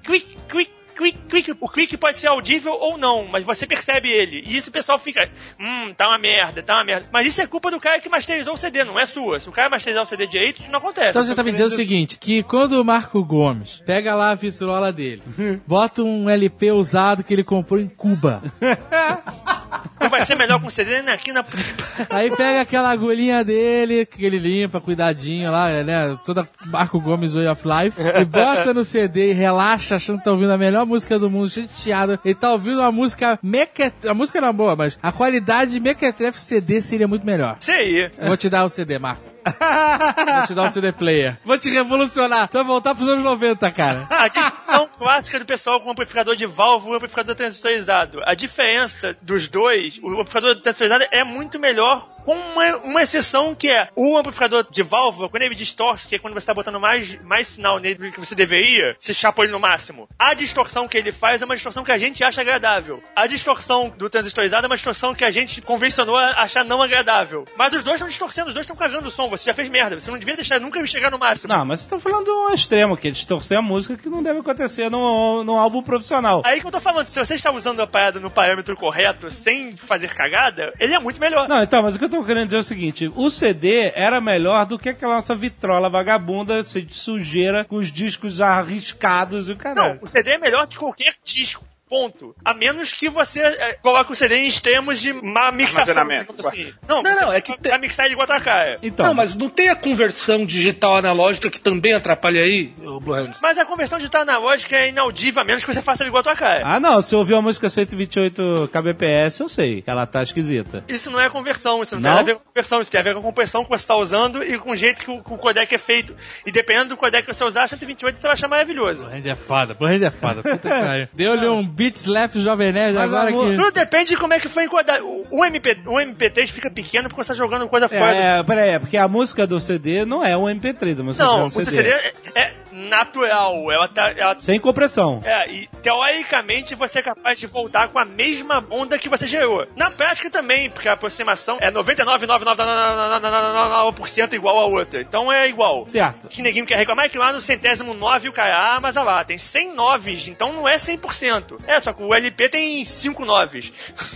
quick, quick. Quick, quick. O quick pode ser audível ou não, mas você percebe ele. E isso o pessoal fica, hum, tá uma merda, tá uma merda. Mas isso é culpa do cara que masterizou o CD, não é sua. Se o cara masterizar o CD direito, isso não acontece. Então você tá me dizendo o seguinte, que quando o Marco Gomes pega lá a vitrola dele, *laughs* bota um LP usado que ele comprou em Cuba, *laughs* vai ser melhor com CD nem aqui na. *laughs* aí pega aquela agulhinha dele, que ele limpa, cuidadinho lá, né, toda Marco Gomes Way of Life, e bota no CD e relaxa achando que tá ouvindo a melhor música do mundo, cheio de chiado. Ele tá ouvindo uma música mequetrefe, a música não é boa, mas a qualidade de mequetrefe CD seria muito melhor. Isso aí. Vou te dar o CD, Marco. *laughs* Vou te dar o CD player. Vou te revolucionar. Tu vai voltar pros anos 90, cara. *laughs* A discussão clássica do pessoal com o amplificador de válvula e o amplificador transistorizado. A diferença dos dois, o amplificador transistorizado é muito melhor, com uma, uma exceção que é o amplificador de válvula, quando ele distorce, que é quando você está botando mais, mais sinal nele do que você deveria, se chapa ele no máximo. A distorção que ele faz é uma distorção que a gente acha agradável. A distorção do transistorizado é uma distorção que a gente convencionou a achar não agradável. Mas os dois estão distorcendo, os dois estão cagando o som. Você já fez merda. Você não devia deixar nunca ele chegar no máximo. Não, mas você tá falando um extremo, que é distorcer a música que não deve acontecer num, num álbum profissional. Aí que eu tô falando, se você está usando a parada no parâmetro correto, sem fazer cagada, ele é muito melhor. Não, então, mas o que eu tô querendo dizer é o seguinte: o CD era melhor do que aquela nossa vitrola vagabunda de sujeira com os discos arriscados e o Não, caralho. o CD é melhor que qualquer disco. Ponto. A menos que você é, coloque o CD em extremos de má mixação. Digamos assim. Não, Não, não, é que vai mixar ele igual a tua cara. Então, Não, mas não tem a conversão digital analógica que também atrapalha aí, ô Blue Hands? Mas a conversão digital analógica é inaudível, a menos que você faça ele igual a tua cara. Ah, não, se eu ouvir a música 128 kbps, eu sei que ela tá esquisita. Isso não é conversão, isso não, Não? tem nada a ver com conversão, isso tem a ver com a compressão que você está usando e com o jeito que o, que o codec é feito. E dependendo do codec que você usar, 128 você vai achar maravilhoso. Blend é foda, Blend é foda. Puta que *laughs* pariu. Deu-lhe um beat slap Jovem Nerd agora a mu- que... Tudo depende de como é que foi encodado. O, MP, o MP3 fica pequeno porque você está jogando coisa fora. É, peraí, é porque a música do CD não é um MP3, a música é Não, um o CD é, é natural. Ela tá. Ela, Sem compressão. é, e teoricamente você é capaz de voltar com a mesma onda que você gerou. Na prática também, porque a aproximação é 99,9999% igual a outra. Então é igual. Certo. Que ninguém quer reclamar é que lá no centésimo nove o cara, ah, mas olha lá, tem 100 noves, então não é 100%. É, só que o LP tem 5 noves.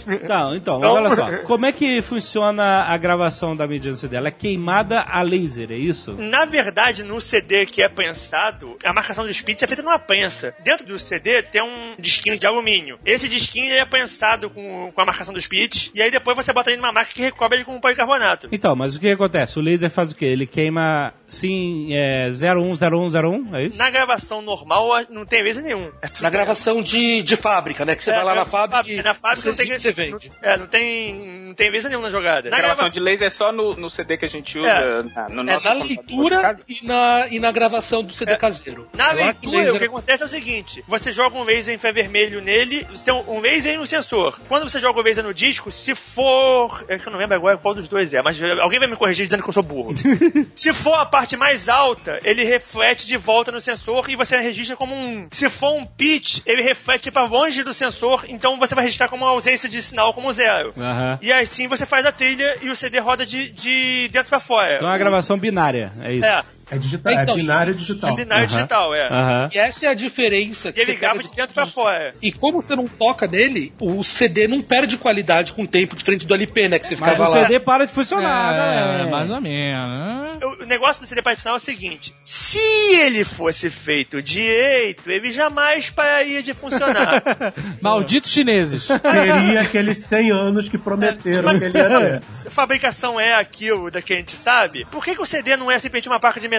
Então, *laughs* então, Então- olha só. Como é que funciona a gravação da mídia no CD? Ela é queimada a laser, é isso? Na verdade, no CD que é prensado, a marcação dos pits é feita numa prensa. Dentro do CD tem um disquinho de alumínio. Esse disquinho é prensado com, com a marcação dos pits, e aí depois você bota ele numa máquina que recobre ele com policarbonato. Então, mas o que acontece? O laser faz o quê? Ele queima, sim, é, 010101, é isso? Na gravação normal não tem vez nenhum. É tudo- Na gravação de, de fábrica, né? Que você É, vai lá na é, fábrica e na fábrica não tem você vende. É, não tem, não tem vez nenhuma na jogada. Na gravação de laser é só no, no CD que a gente usa É. na- no É nosso na computador de leitura e na, e na gravação do CD caseiro. Na É lá que o leitura, laser- o que acontece é o seguinte: você joga um laser infravermelho nele, você tem um um laser e um sensor. Quando você joga o laser no disco, se for. É que eu não lembro agora qual dos dois é, mas alguém vai me corrigir dizendo que eu sou burro. *laughs* se for a parte mais alta, ele reflete de volta no sensor e você registra como um. Se for um pitch, ele reflete para longe do sensor, então você vai registrar como uma ausência de sinal como zero. Aham. E assim você faz a trilha e o CD roda de, de dentro pra fora. Então é uma gravação binária, é isso? É. É digital, é Então, binário digital. Binário digital, é. Aham. E essa é a diferença. E ele você grava de dentro pra fora. E como você não toca nele, o CD não perde qualidade com o tempo diferente do LP, né? Que você Mas ficava o lá. CD para de funcionar, É, né? mais ou menos. O o negócio do CD particional é o seguinte: se ele fosse feito direito, ele jamais pararia de funcionar. *laughs* Malditos chineses. Teria aqueles 100 anos que prometeram Mas que ele ia ter. se *laughs* a fabricação é aquilo da que a gente sabe, por que, que o CD não é simplesmente uma placa de metal?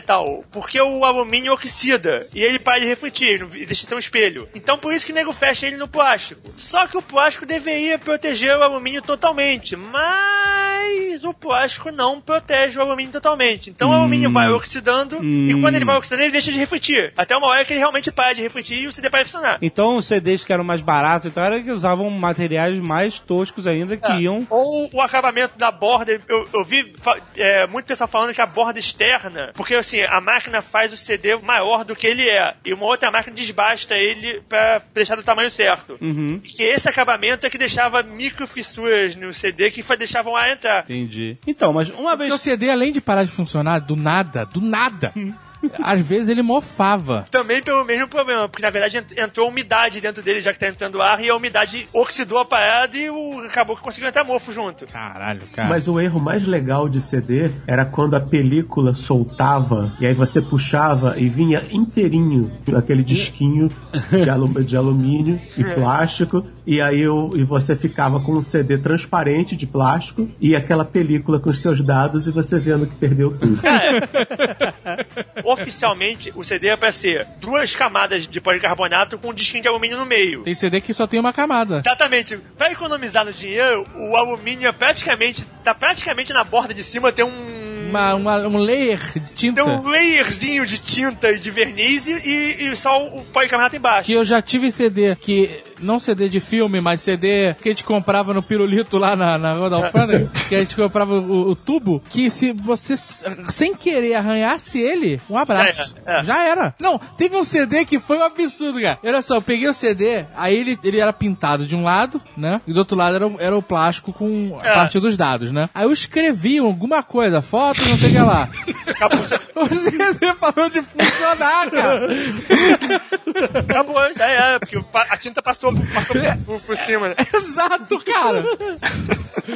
Porque o alumínio oxida e ele para de refletir, ele deixa de ser um espelho. Então por isso que o nego fecha ele no plástico. Só que o plástico deveria proteger o alumínio totalmente, mas o plástico não protege o alumínio totalmente. Então o alumínio vai oxidando e quando ele vai oxidando ele deixa de refletir. Até uma hora que ele realmente para de refletir e o CD para de funcionar. Então os CDs que eram mais baratos então era que usavam materiais mais toscos ainda que É. iam. Ou o acabamento da borda. Eu, eu vi é, muito pessoal falando que a borda externa, porque assim, a máquina faz o CD maior do que ele é, e uma outra máquina desbasta ele pra deixar do tamanho certo. Uhum. Que esse acabamento é que deixava micro fissuras no CD que deixavam entrar. Entendi. Então, mas uma Porque o vez. CD, além de parar de funcionar do nada, do nada, às vezes ele mofava. Também pelo mesmo problema, porque na verdade ent- entrou umidade dentro dele, já que tá entrando ar, e a umidade oxidou a parada e o, acabou que conseguiu entrar mofo junto. Caralho, cara. Mas o erro mais legal de CD era quando a película soltava e aí você puxava e vinha inteirinho aquele disquinho de, alu- de alumínio e plástico e aí eu, e você ficava com um CD transparente de plástico e aquela película com os seus dados e você vendo que perdeu tudo. Oficialmente, o CD é pra ser duas camadas de policarbonato com um disquinho de alumínio no meio. Tem CD que só tem uma camada. Exatamente. Pra economizar no dinheiro, o alumínio é praticamente. tá praticamente na borda de cima, tem um. Uma, uma- um layer de tinta. Tem um layerzinho de tinta e de verniz e, e só o policarbonato embaixo. Que eu já tive CD, que não CD de filme, mas CD que a gente comprava no pirulito lá na, na Rua da Alfândega, *laughs* que a gente comprava o, o tubo, que se você sem querer arranhasse ele, um abraço. Já era, é. Já era. Não, teve um CD que foi um absurdo, cara. Olha só, eu peguei o CD, aí ele, ele era pintado de um lado, né? E do outro lado era, o- era o plástico com a É. parte dos dados, né? Aí eu escrevi alguma coisa, foto, não sei o que lá. O CD *laughs* parou de funcionar, cara. *laughs* acabou, já era, porque a tinta passou, passou por, por- por cima. né? *laughs* Exato, cara.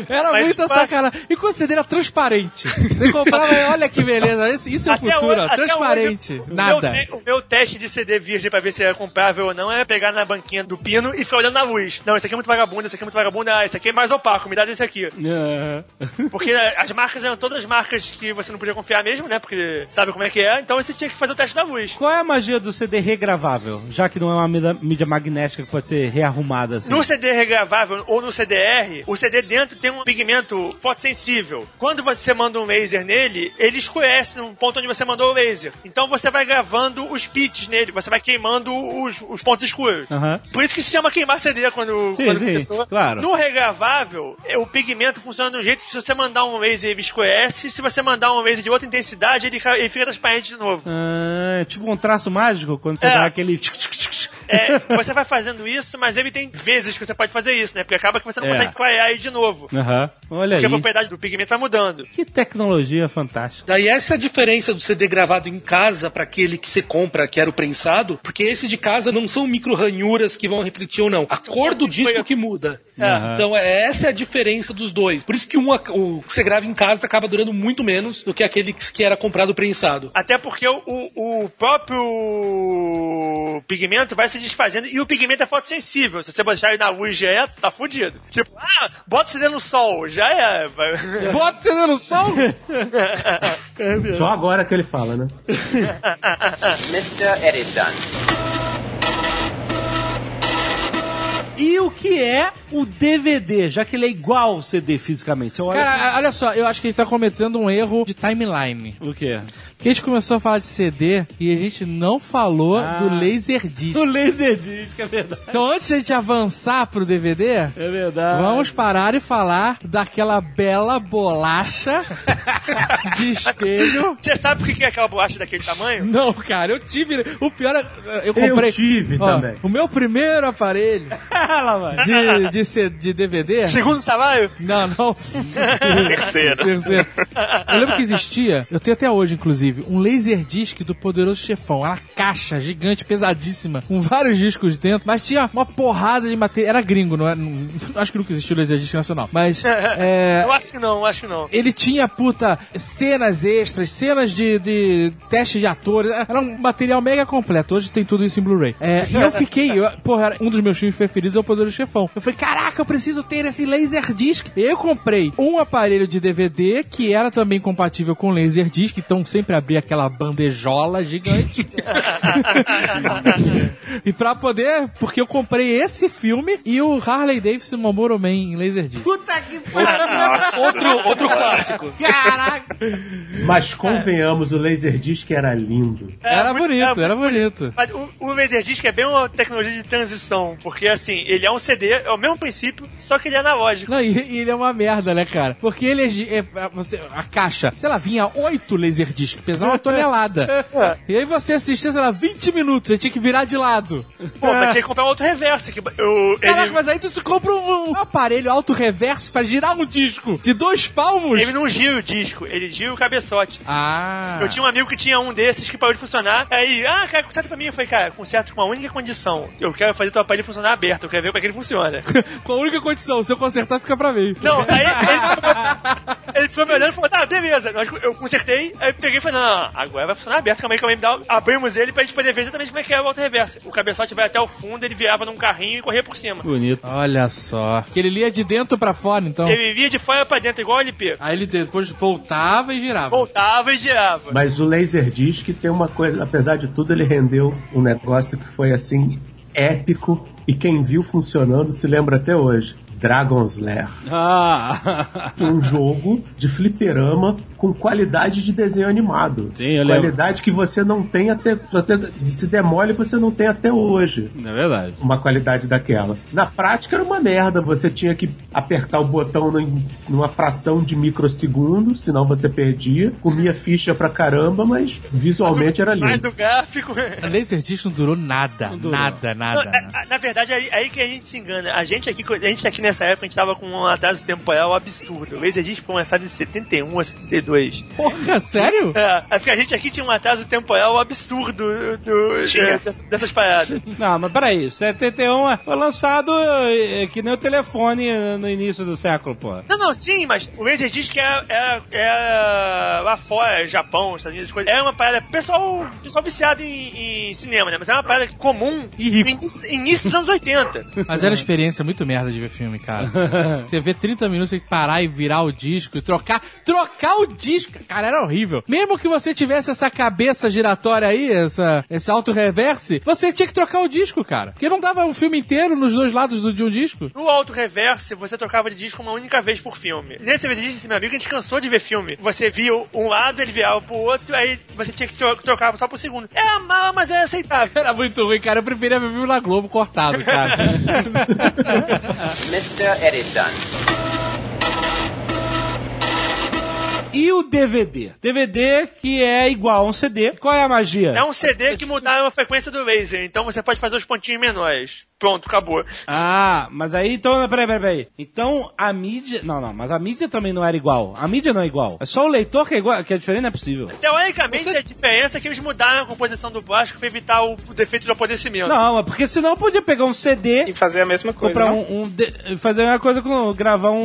Era Mas muita passa- sacanagem. E quando você era transparente. Você comprava, e olha que beleza. Isso, isso é o futuro, hoje- Transparente. hoje, Nada. Meu, o meu teste de CD virgem pra ver se é comprável ou não é pegar na banquinha do pino e ficar olhando na luz. Não, esse aqui é muito vagabundo, esse aqui é muito vagabundo, ah, esse aqui é mais opaco, me dá desse aqui. É. Porque as marcas eram todas marcas que você não podia confiar mesmo, né? Porque sabe como é que é, então você tinha que fazer o teste da luz. Qual é a magia do CD regravável? Já que não é uma mídia magnética que pode ser rearrumada assim. No CD regravável ou no CDR, o CD dentro tem um pigmento fotossensível. Quando você manda um laser nele, ele escurece no ponto onde você mandou o laser. Então você vai gravando os pits nele, você vai queimando os, os pontos escuros. Aham. Por isso que se chama queimar CD quando, Sim, quando sim, começou. claro. No regravável, é, o pigmento funciona de um jeito que se você mandar um laser ele escurece, se você mandar um laser de outra intensidade, ele, ele fica transparente de novo. Ah, é tipo um traço mágico quando você É. dá aquele. É, você vai fazendo isso, mas ele tem vezes que você pode fazer isso, né? Porque acaba que você não É. consegue clarear ele de novo. Aham. Olha Porque a aí. propriedade do pigmento vai mudando. Que tecnologia fantástica. Daí essa é a diferença do CD gravado em casa para aquele que você compra, que era o prensado, porque esse de casa não são micro ranhuras que vão refletir ou não. A cor do disco que muda. É. Então é, essa é a diferença dos dois. Por isso que um, o que você grava em casa acaba durando muito menos do que aquele que que era comprado prensado. Até porque o, o próprio pigmento vai se desfazendo e o pigmento é fotossensível. Se você botar ele na luz direto, tá fudido. Tipo, ah, bota CD no sol, já é. Bota você no sol? *laughs* Só agora que ele fala, né? Mr. Editon. E o que é o DVD? Já que ele é igual ao CD fisicamente. Você olha. Cara, olha só, eu acho que a gente tá cometendo um erro de timeline. o quê? Porque a gente começou a falar de CD e a gente não falou Ah. do Laserdisc. *laughs* O Laserdisc, é verdade. Então antes de a gente avançar pro DVD, É verdade. vamos parar e falar daquela bela bolacha *laughs* de espelho. Você sabe por que que é aquela bolacha daquele tamanho? Não, cara, eu tive. O pior é. Eu comprei. tive ó, também. O meu primeiro aparelho *laughs* de, de, C- de DVD. Segundo salário? Não, não. Terceiro. Terceiro. Eu lembro que existia, eu tenho até hoje, inclusive, Dave, um Laserdisc do Poderoso Chefão. Uma caixa gigante, pesadíssima, com vários discos dentro, mas tinha uma porrada de matéria. Era gringo, não é? *laughs* acho que nunca existiu Laserdisc nacional. Mas. *laughs* é, Eu acho que não, eu acho que não. ele tinha, puta, cenas extras, cenas de, de teste de atores. Era um material mega completo. Hoje tem tudo isso em Blu-ray. É, e eu fiquei, eu, porra, um dos meus filmes preferidos é o Poder do Chefão. Eu falei, caraca, eu preciso ter esse Laserdisc. Eu comprei um aparelho de DVD que era também compatível com Laserdisc, então sempre abria aquela bandejola gigante. *laughs* e pra poder, porque eu comprei esse filme e o Harley Davidson Momoro Man em Laserdisc. Puta que Outro, outro clássico. Caraca! Mas convenhamos, o Laserdisc era lindo. Era muito- bonito, é era bonito. Mas o, o Laserdisc é bem uma tecnologia de transição, porque assim, ele é um CD, é o mesmo princípio, só que ele é analógico. Não, e, e ele é uma merda, né, cara? Porque ele é, é- é- você, a caixa, sei lá, vinha oito Laserdisc, pesava uma tonelada. *laughs* e aí você assistia, sei lá, 20 minutos, aí tinha que virar de lado. Pô, mas tinha que comprar outro reverso. Que eu, Caraca, ele, mas aí tu compra um, um aparelho auto-reverso pra girar um disco de dois palmos. ele não gira o disco, ele gira o cabeçote. Ah. Eu tinha um amigo que tinha um desses que parou de funcionar. Aí, ah, cara, conserta pra mim. Eu falei, cara, conserta com uma única condição. Eu quero fazer teu aparelho funcionar aberto. Eu quero ver como é que ele funciona. *laughs* Com a única condição, se eu consertar, fica pra mim. Não, aí ele, *laughs* ele ficou me olhando e falou, tá, beleza. Eu consertei, aí peguei e falei, não, agora vai funcionar aberto. Calma aí, calma aí, me dá, abrimos ele pra gente poder ver exatamente como é que é o volta reversa. O cabeçote vai até o fundo, ele virava num carrinho e corria por cima. Bonito. Olha só. Que ele lia de dentro pra fora, então. Ele via de fora pra dentro, igual o LP. Aí ele depois voltava e girava. Voltava e girava. Mas o Laserdisc tem uma coisa, apesar de tudo, ele rendeu um negócio que foi assim épico e quem viu funcionando se lembra até hoje. Dragon's Lair. Ah! Um jogo de fliperama com qualidade de desenho animado. Sim, eu lembro. qualidade que você não tem até. Você se demole você não tem até hoje. É verdade. Uma qualidade daquela. Na prática era uma merda. Você tinha que apertar o botão num- numa fração de microsegundo, senão você perdia. Comia ficha pra caramba, mas visualmente era lindo. Mas o gráfico. A Laserdisc não durou nada. Nada, nada. Não, na, na verdade, aí, aí que a gente se engana. A gente aqui, a gente aqui nessa época, a gente tava com um atraso temporal absurdo. O Laserdisc foi lançado em 71 ou 72. Porra, sério? É, é porque a gente aqui tinha um atraso temporal absurdo do, Tinha. dessas, dessas paradas. *laughs* Não, mas peraí, 71 foi lançado é, que nem o telefone no início do século, pô. Não, não, sim, mas o Laserdisc é, é, é lá fora, Japão, Estados Unidos, coisa, é uma parada, pessoal, pessoal viciado em, em cinema, né? Mas é uma parada comum E rico. no início, início dos anos 80. *laughs* Mas era uma experiência muito merda de ver filme, cara. *laughs* Você vê 30 minutos, tem que parar e virar o disco e trocar. Trocar o disco! Cara, era horrível. Mesmo que você tivesse essa cabeça giratória aí, essa, esse auto-reverse, você tinha que trocar o disco, cara. Porque não dava um filme inteiro nos dois lados do, de um disco. No Auto Reverse, você trocava de disco uma única vez por filme. Nesse esse meu amigo, a gente cansou de ver filme. Você via um lado, ele virava pro outro, aí você tinha que tro- trocar só pro segundo. Era mal, mas era aceitável. Era muito ruim, cara. Eu preferia ver filme na Globo cortado, cara. *laughs* *laughs* Mr. Editon. E o DVD? DVD que é igual a um CD. Qual é a magia? É um CD que mudaram a frequência do laser, então você pode fazer os pontinhos menores. Pronto, acabou. Ah, mas aí então, peraí, peraí, peraí. Então a mídia. Não, não, mas a mídia também não era igual. A mídia não é igual. É só o leitor que é igual, que é diferente, não é possível. Teoricamente, a diferença é que eles mudaram a composição do plástico pra evitar o, o defeito de apodrecimento. Não, mas porque senão podia pegar um CD. E fazer a mesma coisa. Comprar não? um, um D- fazer uma coisa com gravar um,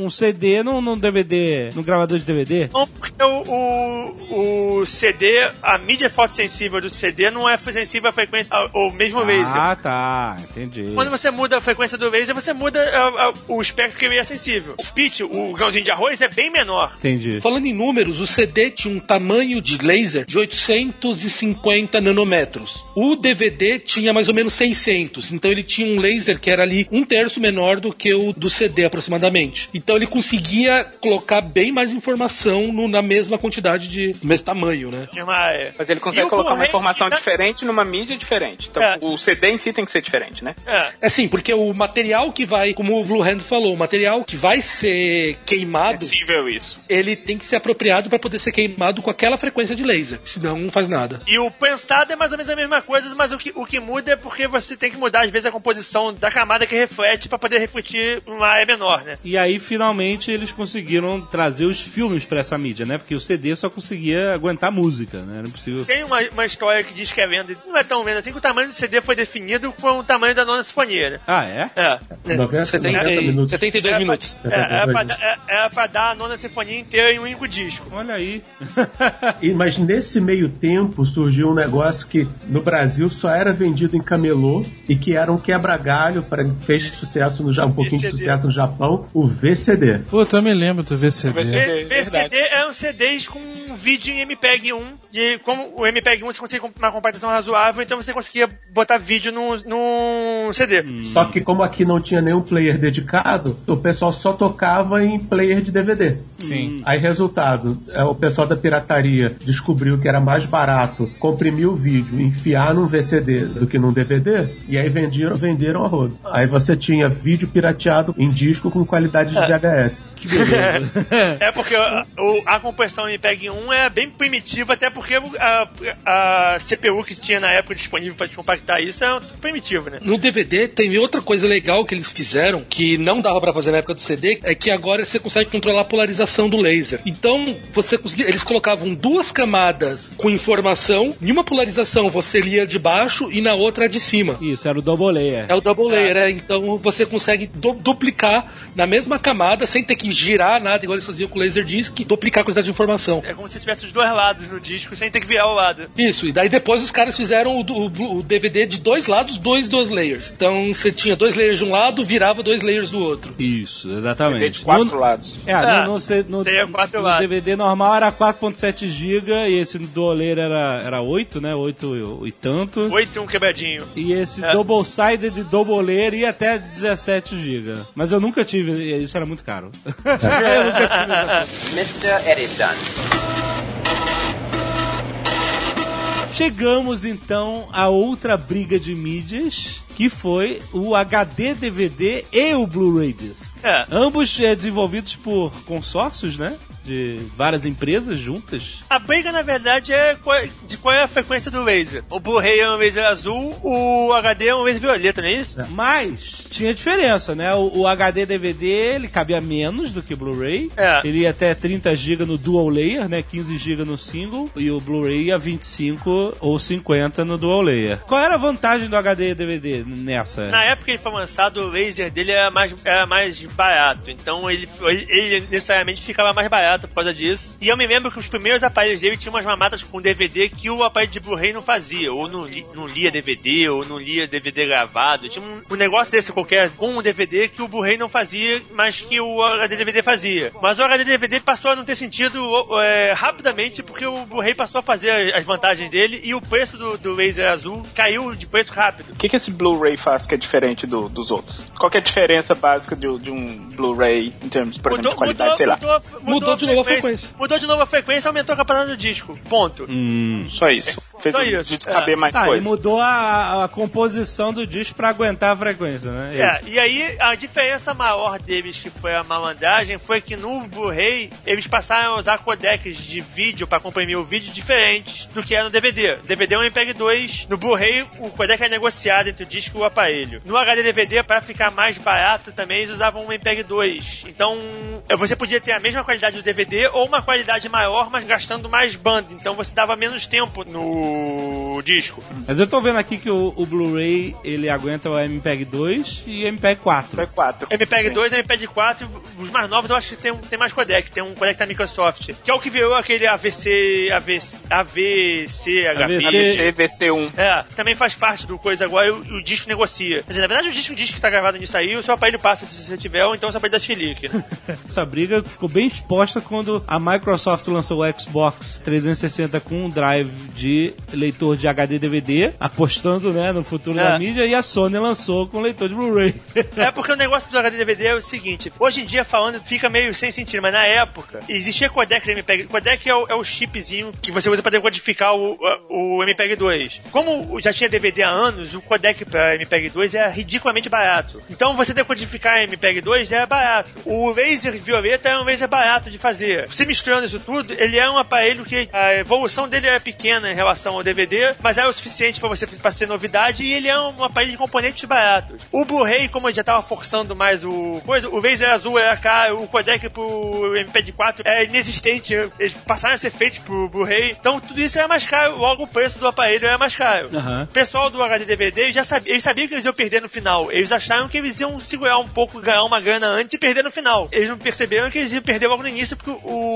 um- um CD num, num DVD, num gravador de DVD. Não, porque o, o, o CD, a mídia fotossensível do CD não é sensível à frequência, ao, ao mesmo laser. Ah, tá, entendi. Quando você muda a frequência do laser, você muda ah, ah, o espectro que ele é sensível. O pitch, o grãozinho de arroz, é bem menor. Entendi. Falando em números, o CD tinha um tamanho de laser de 850 nanômetros. O DVD tinha mais ou menos 600. Então ele tinha um laser que era ali um terço menor do que o do CD aproximadamente. Então ele conseguia colocar bem mais informação no- na mesma quantidade de mesmo tamanho, né? Mas ele consegue colocar uma informação diferente numa mídia diferente. Então É. o CD em si tem que ser diferente. Diferente, né? É. É sim, porque o material que vai, como o Blue Hand falou, o material que vai ser queimado, Sensível isso. ele tem que ser apropriado para poder ser queimado com aquela frequência de laser. Senão não faz nada. E o pensado é mais ou menos a mesma coisa, mas o que, o que muda é porque você tem que mudar, às vezes, a composição da camada que reflete pra poder refletir uma área menor, né? E aí, finalmente, eles conseguiram trazer os filmes pra essa mídia, né? Porque o CD só conseguia aguentar música, né? Era impossível. Tem uma, uma história que diz que é venda, não é tão venda assim, que o tamanho do CD foi definido com o tamanho da nona sinfonia, né? Ah, é? É. 90, 70, 90 minutos. 72 É, minutos. É, é, pra, dar- é, é pra dar a nona sinfonia inteira em um único disco. Olha aí. E- mas nesse meio tempo surgiu um negócio que no Brasil só era vendido em camelô e que era um quebra-galho para fez sucesso no um pouquinho de VCD. sucesso no Japão, o VCD. Puta, eu me lembro do VCD. VCD. VCD eram CDs com vídeo em MPEG 1. E como o MPEG 1 você conseguia uma compactação razoável, então você conseguia botar vídeo no, no CD. Só que como aqui não tinha nenhum player dedicado, o pessoal só tocava em player de DVD. Sim. Aí resultado, é, o pessoal da pirataria descobriu que era mais barato comprimir o vídeo, enfiar num VCD do que num DVD, e aí venderam, venderam a rodo. Aí você tinha vídeo pirateado em disco com qualidade de VHS. *laughs* É porque a, o- a compressão MPEG 1 é bem primitiva, até porque a, a CPU que tinha na época disponível para compactar isso é tudo primitivo, né? No DVD tem outra coisa legal que eles fizeram que não dava pra fazer na época do CD, é que agora você consegue controlar a polarização do laser. Então, você conseguia, eles colocavam duas camadas com informação, em uma polarização você lia de baixo e na outra de cima. Isso, era o Double Layer. É o double layer, é. Então você consegue du- duplicar na mesma camada sem ter que girar nada, igual eles faziam com o Laserdisc, duplicar a quantidade de informação. É como se tivesse os dois lados no disco sem ter que virar o lado. Isso, e daí depois os caras fizeram o, o- o DVD de dois lados, dois, dois layers. Então você tinha dois layers de um lado, virava dois layers do outro. Isso, DVD exatamente. de quatro No- lados. É, Ah, no, no, no- no. DVD normal era 4.7 GB e esse do oleiro era, era 8, né? 8 e, e tanto. Oito e um quebradinho. E esse É. double sided de double layer ia até 17 GB. Mas eu nunca tive, isso era muito caro. *laughs* eu nunca tive Mr. Editon. Chegamos então a outra briga de mídias, que foi o HD DVD e o Blu-ray Disc. É. Ambos é, desenvolvidos por consórcios, né? De várias empresas juntas. A briga, na verdade, é qual- de qual é a frequência do laser. O Blu-ray é um laser azul, o HD é um laser violeta, não é isso? Mas tinha diferença, né? O, o HD DVD ele cabia menos do que o Blu-ray. É. Ele ia até 30 GB no dual layer, né? 15 GB no single. E o Blu-ray ia 25 ou 50 no dual layer. Qual era a vantagem do HD DVD nessa? Na época que ele foi lançado, o laser dele era mais, era mais barato. Então ele, ele, ele necessariamente ficava mais barato por causa disso. E eu me lembro que os primeiros aparelhos dele tinham umas mamatas com DVD que o aparelho de Blu-ray não fazia. Ou não, li- não lia DVD, ou não lia DVD gravado. Tinha um, um negócio desse qualquer com um DVD que o Blu-ray não fazia, mas que o HD DVD fazia. Mas o HD DVD passou a não ter sentido é, rapidamente porque o Blu-ray passou a fazer as vantagens dele e o preço do, do laser azul caiu de preço rápido. O que, que esse Blu-ray faz que é diferente do- dos outros? Qual que é a diferença básica de, de um Blu-ray em termos, por exemplo, de qualidade, sei lá? Mudou de novo a frequência. Mudou de novo a frequência, aumentou a capacidade do disco. Ponto. Hum. Só isso. Fez Só o isso, disco caber é. mais Ah, e coisa. mudou a, a composição do disco pra aguentar a frequência, né? É, e aí a diferença maior deles, que foi a malandragem, foi que no Blu-ray eles passaram a usar codecs de vídeo pra comprimir o vídeo diferentes do que era no DVD. DVD é um MPEG 2, no Blu-ray o codec é negociado entre o disco e o aparelho. No HD DVD, pra ficar mais barato também, eles usavam um MPEG 2. Então eh, você podia ter a mesma qualidade do DVD ou uma qualidade maior, mas gastando mais banda. Então você dava menos tempo no disco. Mas eu tô vendo aqui que o, o Blu-ray ele aguenta o MPEG 2 e MPEG 4. É 4. MPEG 2 e MPEG 4, os mais novos eu acho que tem, tem mais codec, tem um codec da Microsoft, que é o que virou aquele AVC, AVC, AVC, AVC. AVC, VC1. É, também faz parte do coisa agora o, o disco negocia. Quer dizer, na verdade o disco diz que tá gravado nisso aí, o seu aparelho passa se você tiver, ou então o seu aparelho dá chilique. *laughs* Essa briga ficou bem exposta quando a Microsoft lançou o Xbox 360 com um drive de leitor de HD DVD, apostando né, no futuro É. da mídia, e a Sony lançou com leitor de Blu-ray. É porque o negócio do HD DVD é o seguinte: hoje em dia falando fica meio sem sentido, mas na época existia codec de MPEG. Codec é o, é o chipzinho que você usa para decodificar o, o MPEG 2. Como já tinha DVD há anos, o codec para MPEG 2 é ridiculamente barato. Então você decodificar MPEG 2 é barato. O laser violeta é um laser barato de fazer. Você misturando isso tudo, ele é um aparelho que a evolução dele é pequena em relação ao DVD, mas é o suficiente para você pra ser novidade e ele é um aparelho de componentes baratos. O Blu-ray, como eu já tava forçando mais o coisa, o laser azul era caro, o codec pro MPEG-4 é inexistente, eles passaram a ser feitos pro Blu-ray, então tudo isso era mais caro, logo o preço do aparelho era mais caro. Aham. O pessoal do HD DVD já sabia, eles sabiam que eles iam perder no final. Eles acharam que eles iam segurar um pouco, ganhar uma grana antes e perder no final. Eles não perceberam que eles iam perder logo no início porque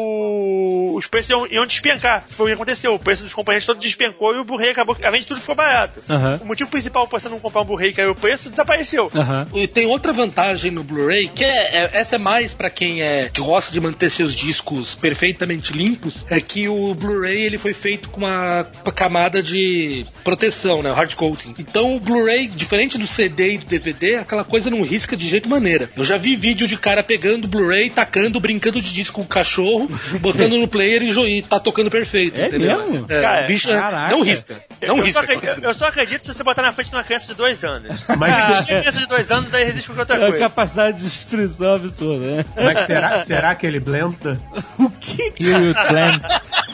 o- os preços iam, iam despencar. Foi o que aconteceu. O preço dos componentes todo despencou e o Blu-ray acabou. Além de tudo, ficou barato. Aham. O motivo principal pra você não comprar um Blu-ray que caiu o preço desapareceu. Aham. E tem outra vantagem no Blu-ray, que é, é- essa é mais pra quem é que gosta de manter seus discos perfeitamente limpos, é que o Blu-ray ele foi feito com uma camada de proteção, né, o hard coating. Então o Blu-ray, diferente do CD e do DVD, aquela coisa não risca de jeito maneira. Eu já vi vídeo de cara pegando Blu-ray, tacando, brincando de disco com o cachorro, *laughs* botando no player e, e tá tocando perfeito, É entendeu? mesmo? É, Cara, o bicho caraca. não risca. Não eu, risca. só acredito, eu só acredito se você botar na frente de uma criança de dois anos. *laughs* Mas, Se se- criança de dois anos, aí resiste qualquer outra É a coisa. capacidade de destruição absurda, né? mas será, será que ele blenda? *laughs* O que? Kill It Clan.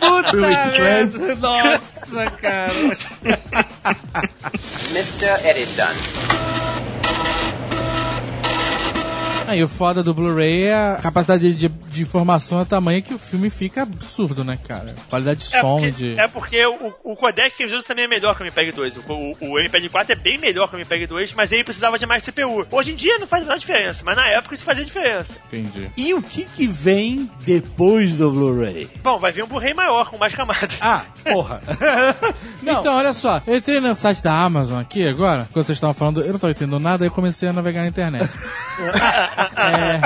Puta merda, Nossa, cara. Mr. Editon. Ah, e o foda do Blu-ray é a capacidade de, de informação é tamanha que o filme fica absurdo, né, cara? Qualidade de É som, porque, de... é porque o, o codec que eles usam também é melhor que o MPEG 2. O, o, o MPEG 4 é bem melhor que o MPEG 2, mas ele precisava de mais CPU. Hoje em dia não faz a menor diferença, mas na época isso fazia diferença. Entendi. E o que que vem depois do Blu-ray? Bom, vai vir um Blu-ray maior, com mais camadas. Ah, porra. *laughs* Não. Então, olha só, eu entrei no site da Amazon aqui agora, quando vocês estavam falando, eu não tava entendendo nada, aí eu comecei a navegar na internet. *laughs* é.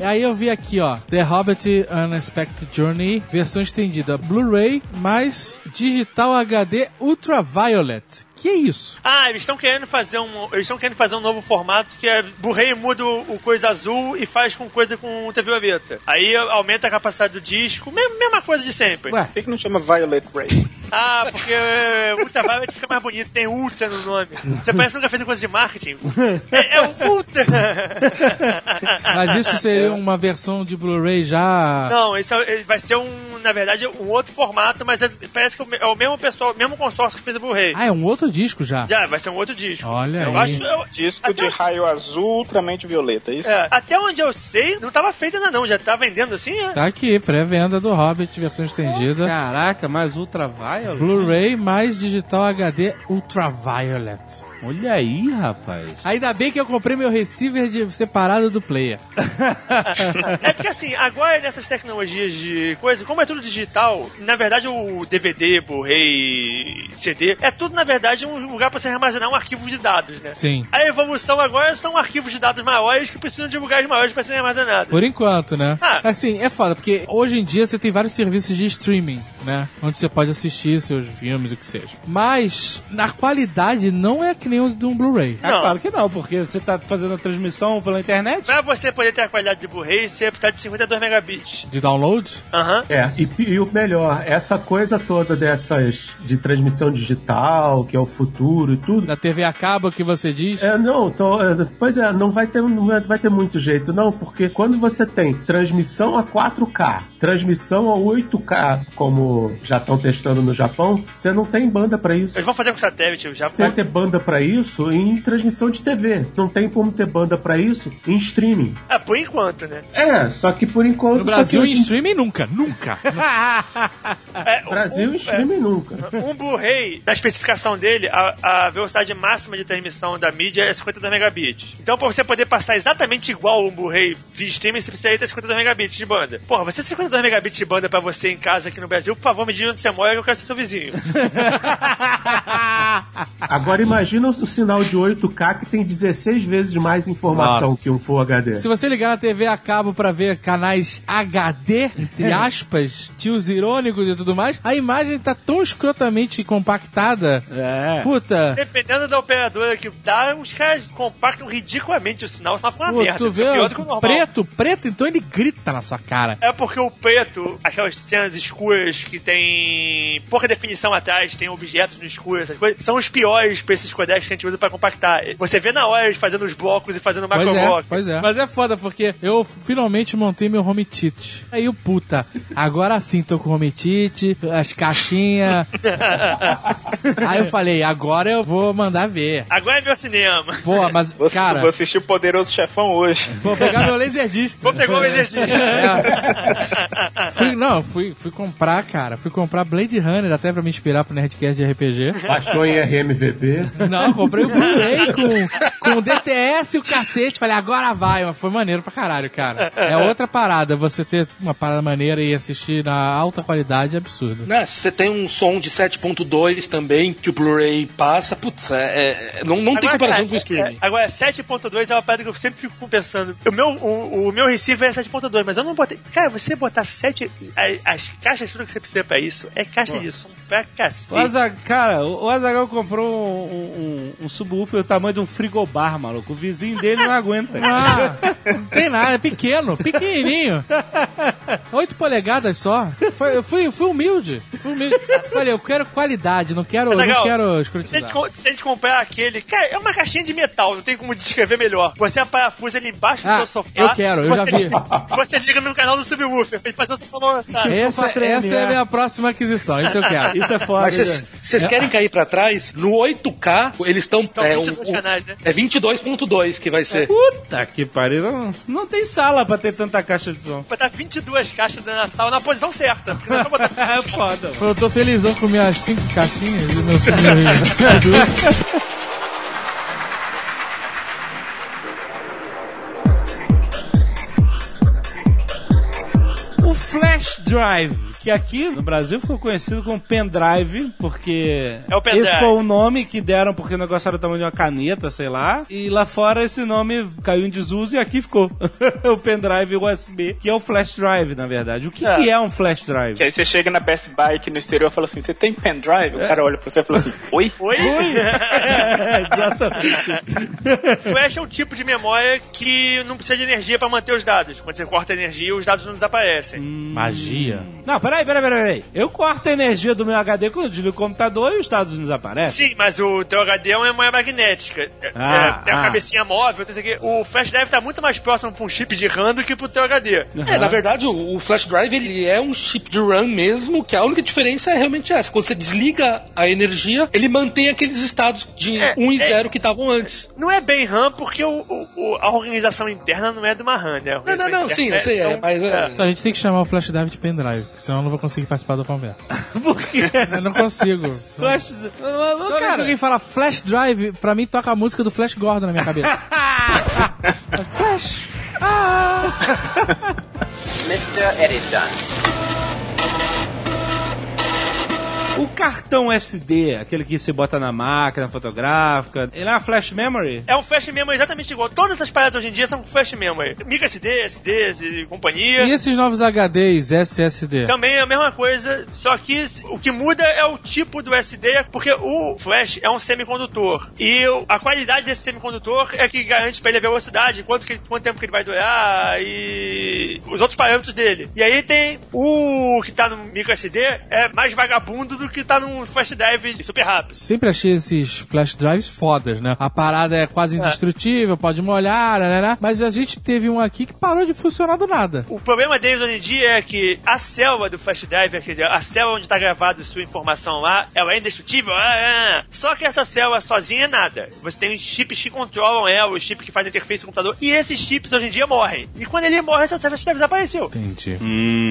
Aí eu vi aqui, ó, The Hobbit Unexpected Journey, versão estendida Blu-ray mais digital HD Ultraviolet. Que é isso? Ah, eles estão querendo fazer um. Eles estão querendo fazer um novo formato que é Blu-ray muda o, coisa azul e faz com coisa com TV violeta. Aí aumenta a capacidade do disco, mesma, coisa de sempre. Ué, Por que, que não chama Violet Ray? Ah, porque é, Ultraviolet fica mais bonito, tem Ultra no nome. Você parece que nunca fez coisa de marketing. É, é o Ultra! Mas isso seria uma versão de Blu-ray já. Não, isso é- vai ser um, na verdade, um outro formato, mas é- parece que é o é o mesmo pessoal, o mesmo consórcio que fez o Blu-ray. Ah, é um outro disco já. Já, vai ser um outro disco. Olha eu aí. acho. eu- Disco de raio azul, ultramente violeta, é isso? é, até onde eu sei, não tava feito ainda não, já tá vendendo assim, é? Tá aqui, pré-venda do Hobbit, versão estendida. caraca, mais Ultraviolet? Blu-ray mais digital HD Ultraviolet. Olha aí, rapaz. Ainda bem que eu comprei meu receiver de- separado do player. *laughs* É porque assim, agora nessas tecnologias de coisa, como é tudo digital, na verdade o DVD, Blu-ray, CD, é tudo na verdade um lugar pra você armazenar um arquivo de dados, né? Sim. A evolução agora são arquivos de dados maiores que precisam de lugares maiores para serem armazenados. Por enquanto, né? Ah. Assim, é foda, porque hoje em dia você tem vários serviços de streaming, né? Onde você pode assistir seus filmes, o que seja. Mas, na qualidade, não é que nem o de um Blu-ray. Não. claro que não, porque você tá fazendo a transmissão pela internet. Pra você poder ter a qualidade de Blu-ray, você precisa de 52 megabits. De download? Aham. É, e, e o melhor, essa coisa toda dessas de transmissão digital, que é o futuro e tudo. Da TV a cabo que você diz? É, não, tô, é, pois é, não vai ter, não vai ter muito jeito, não, porque quando você tem transmissão a 4K, transmissão a 8K, como já estão testando no Japão, você não tem banda para isso. Eles vão fazer com satélite, o Japão. vai é ter banda para isso em transmissão de TV. Não tem como ter banda para isso em streaming. É, por enquanto, né? É, só que por enquanto. No Brasil, em streaming nunca, nunca. *laughs* é, Brasil, um, em streaming é, nunca. Um Blu-ray, da especificação dele, a, a, velocidade máxima de transmissão da mídia é 52 megabits. Então, pra você poder passar exatamente igual um Blu-ray via streaming, você precisaria ter 52 megabits de banda. Porra, você 50 2 megabits de banda pra você em casa aqui no Brasil, por favor, me diga onde você mora que eu quero ser seu vizinho. *laughs* Agora imagina o sinal de 8K que tem 16 vezes mais informação Nossa. que um Full HD. Se você ligar na TV a cabo pra ver canais HD, entre é. aspas, tios irônicos e tudo mais, a imagem tá tão escrotamente compactada. É. Puta. Dependendo da operadora que dá, os caras compactam ridiculamente o sinal, só fica uma Pô, merda. Tu vê, preto, preto, então ele grita na sua cara. É porque o preto, aquelas cenas escuras que tem pouca definição atrás, tem objetos no escuro, essas coisas, são os piores pra esses codecs que a gente usa pra compactar. Você vê na hora eles fazendo os blocos e fazendo Pois é, pois é. Mas é foda, porque eu finalmente montei meu home cheat. Aí o puta, agora sim tô com o home cheat, as caixinhas. *laughs* Aí eu falei, agora eu vou mandar ver. Agora é meu cinema. Pô, mas, Vou, cara, vou assistir o Poderoso Chefão hoje. vou pegar meu Laserdisc. Vou pegar o exercício. *laughs* É. Fui, não, fui, fui comprar, cara. Fui comprar Blade Runner até pra me inspirar pro Nerdcast de RPG. Baixou em RMVP. Não, comprei o Blu-ray com, com DTS e o cacete. Falei, agora vai. Mas foi maneiro pra caralho, cara. É outra parada. Você ter uma parada maneira e assistir na alta qualidade é absurdo. Né, se você tem um som de 7.2 também, que o Blu-ray passa, putz, é, é- não, não tem Agora, comparação cara, com o streaming. é- Agora, 7.2 é uma parada que eu sempre fico pensando. O meu, o, o meu receiver é 7.2, mas eu não botei. Cara, você botar 7. a- As, caixas, tudo que você precisa pra isso, é caixa de som pra cacete. O Azag, cara, o Azagal comprou um, um, um subwoofer do tamanho de um frigobar, maluco. O vizinho dele não aguenta. *laughs* Ah, não tem nada, é pequeno, pequenininho. 8 polegadas só. Foi- eu fui, fui humilde. Fui humilde. Falei, eu quero qualidade, não quero, Mas, não quero Se a, gente, escrotizar. co- se a gente comprar aquele. Cara, é uma caixinha de metal, não tem como descrever melhor. Você parafusa ele embaixo do Ah, seu sofá. eu quero, eu já vi. Você liga no canal do subwoofer o seu balançar. Essa, essa é a minha próxima aquisição, isso eu quero. Isso é foda. Mas vocês- vocês querem cair pra trás? No 8K, eles estão. São É, um- 22 um- canais, né? é 22.2 que vai ser. Puta que pariu. Não, não tem sala pra ter tanta caixa de som. Botar 22 caixas na sala na posição certa. Porque não é só botar *laughs* É foda. Eu tô felizão com minhas cinco caixinhas e meu meu- *laughs* *laughs* O flash drive, que aqui no Brasil ficou conhecido como pendrive, porque É o pendrive. esse foi o nome que deram porque o negócio era do tamanho de uma caneta, sei lá. E lá fora esse nome caiu em desuso e aqui ficou. *laughs* o pendrive USB, que é o flash drive, na verdade. O que É. que é um flash drive? Que aí você chega na Best Buy aqui no exterior e fala assim: você tem pendrive? O cara olha pra você e fala assim: oi? *laughs* Oi? *laughs* É, exatamente. Flash é um tipo de memória que não precisa de energia pra manter os dados. Quando você corta a energia, os dados não desaparecem. Magia. Não, peraí, peraí, peraí, peraí. Eu corto a energia do meu HD quando eu desligo o computador e os dados não desaparecem. Sim, mas o teu HD é uma memória magnética. É- Ah, é, tem a ah. cabecinha móvel, tem isso aqui. O flash drive tá muito mais próximo pra um chip de RAM do que pro teu HD. É, na verdade, o, o flash drive ele é um chip de RAM mesmo, que a única diferença é realmente essa. Quando você desliga a energia, ele mantém aqueles estados de É, 1 e é. 0 que estavam antes. Não é bem RAM porque o, o- o- a organização interna não é de uma RAM, né? Não, não, não, sim, eu sei, é, são- mas é, Então, a gente tem que chamar o flash drive de pendrive, senão eu não vou conseguir participar da conversa. *laughs* Por quê? Eu não consigo. Flash... Toda vez que alguém fala flash drive, pra mim toca a música do Flash Gordon na minha cabeça. *laughs* flash! Ah! *laughs* Mr. Editon. O cartão SD, aquele que você bota na máquina fotográfica, ele é uma flash memory? É um flash memory exatamente igual. Todas essas paradas hoje em dia são flash memory. Micro SD, SDs e companhia. E esses novos HDs, SSD? Também é a mesma coisa, só que o que muda é o tipo do SD, porque o flash é um semicondutor. E a qualidade desse semicondutor é que garante pra ele a velocidade, quanto, que, quanto tempo que ele vai durar e os outros parâmetros dele. E aí tem o que tá no micro SD é mais vagabundo do que tá num flash drive super rápido. Sempre achei esses flash drives fodas, né? A parada é quase indestrutível, pode molhar, né, né? Mas a gente teve um aqui que parou de funcionar do nada. O problema deles hoje em dia é que a célula do flash drive, quer dizer, a célula onde está gravado sua informação lá, ela é indestrutível, ah, ah. só que essa célula sozinha é nada. Você tem os chips que controlam ela, os chips que fazem interface com o computador, e esses chips hoje em dia morrem. E quando ele morre, essa flash drive desapareceu. Entendi.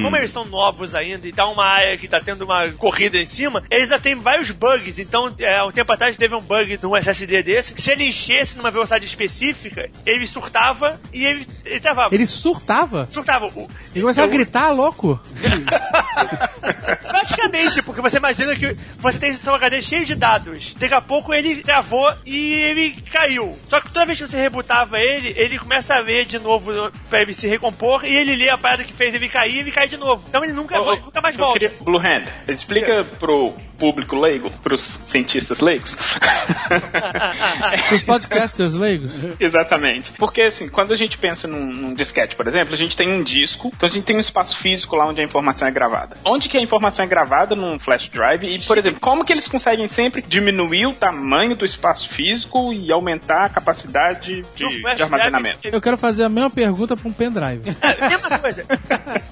Como eles são novos ainda e tá uma área que tá tendo uma corrida em cima, eles ainda têm vários bugs. Então, é, há um tempo atrás teve um bug num SSD desse, que se ele enchesse numa velocidade específica, ele surtava e ele, ele travava. Ele surtava? Surtava. O- Ele começava a eu- gritar, louco. *laughs* Praticamente. Porque você imagina que você tem seu HD cheio de dados. Daqui a pouco ele travou e ele caiu. Só que toda vez que você rebutava ele, ele começa a ler de novo pra ele se recompor e ele lê a parada que fez ele cair e ele cai de novo. Então ele nunca, Ô, ô, nunca mais eu volta. queria- Blue Hand, explica pro True público leigo, pros cientistas leigos. Os podcasters leigos. *laughs* Exatamente. Porque, assim, quando a gente pensa num, num disquete, por exemplo, a gente tem um disco, então a gente tem um espaço físico lá onde a informação é gravada. Onde que a informação é gravada num flash drive? E, por exemplo, como que eles conseguem sempre diminuir o tamanho do espaço físico e aumentar a capacidade de, de armazenamento? drive, Eu quero fazer a mesma pergunta pra um pendrive. *laughs* É, mesma coisa.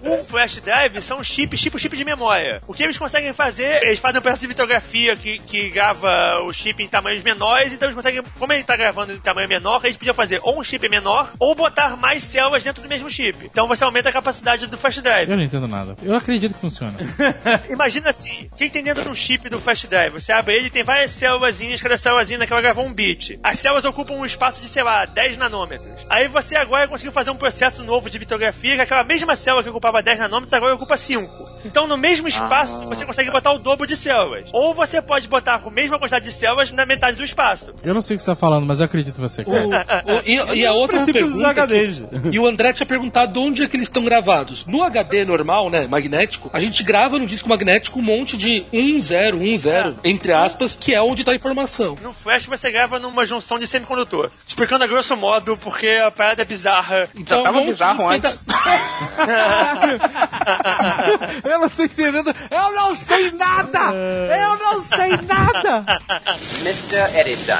O flash drive são chips, tipo chip de memória. O que eles conseguem fazer, eles fazem um de litografia que, que grava o chip em tamanhos menores, então eles conseguem, como ele tá gravando em tamanho menor, eles podiam fazer ou um chip menor ou botar mais células dentro do mesmo chip. Então você aumenta a capacidade do flash drive. Eu não entendo nada. Eu acredito que funciona. *laughs* Imagina assim, quem tem dentro de um chip do flash drive, você abre ele e tem várias células, cada célulazinha naquela gravou um bit. As células ocupam um espaço de, sei lá, 10 nanômetros. Aí você agora conseguiu fazer um processo novo de litografia, que aquela mesma célula que ocupava 10 nanômetros agora ocupa 5. Então no mesmo espaço você consegue botar o dobro de células. Ou você pode botar com a mesma quantidade de células na metade do espaço. Eu não sei o que você tá falando, mas eu acredito em você. cara. O- e, e a outra pergunta HDs. que- e o André tinha perguntado onde é que eles estão gravados. No HD normal, né, magnético, a gente grava no disco magnético um monte de 10, 10, entre aspas, que é onde tá a informação. No flash você grava numa junção de semicondutor. Explicando a grosso modo porque a parada é bizarra. Então, tava vamos bizarro antes. *laughs* *laughs* Eu não tô entendendo. Eu não sei nada! *laughs* Eu não sei nada! Mr. Edison.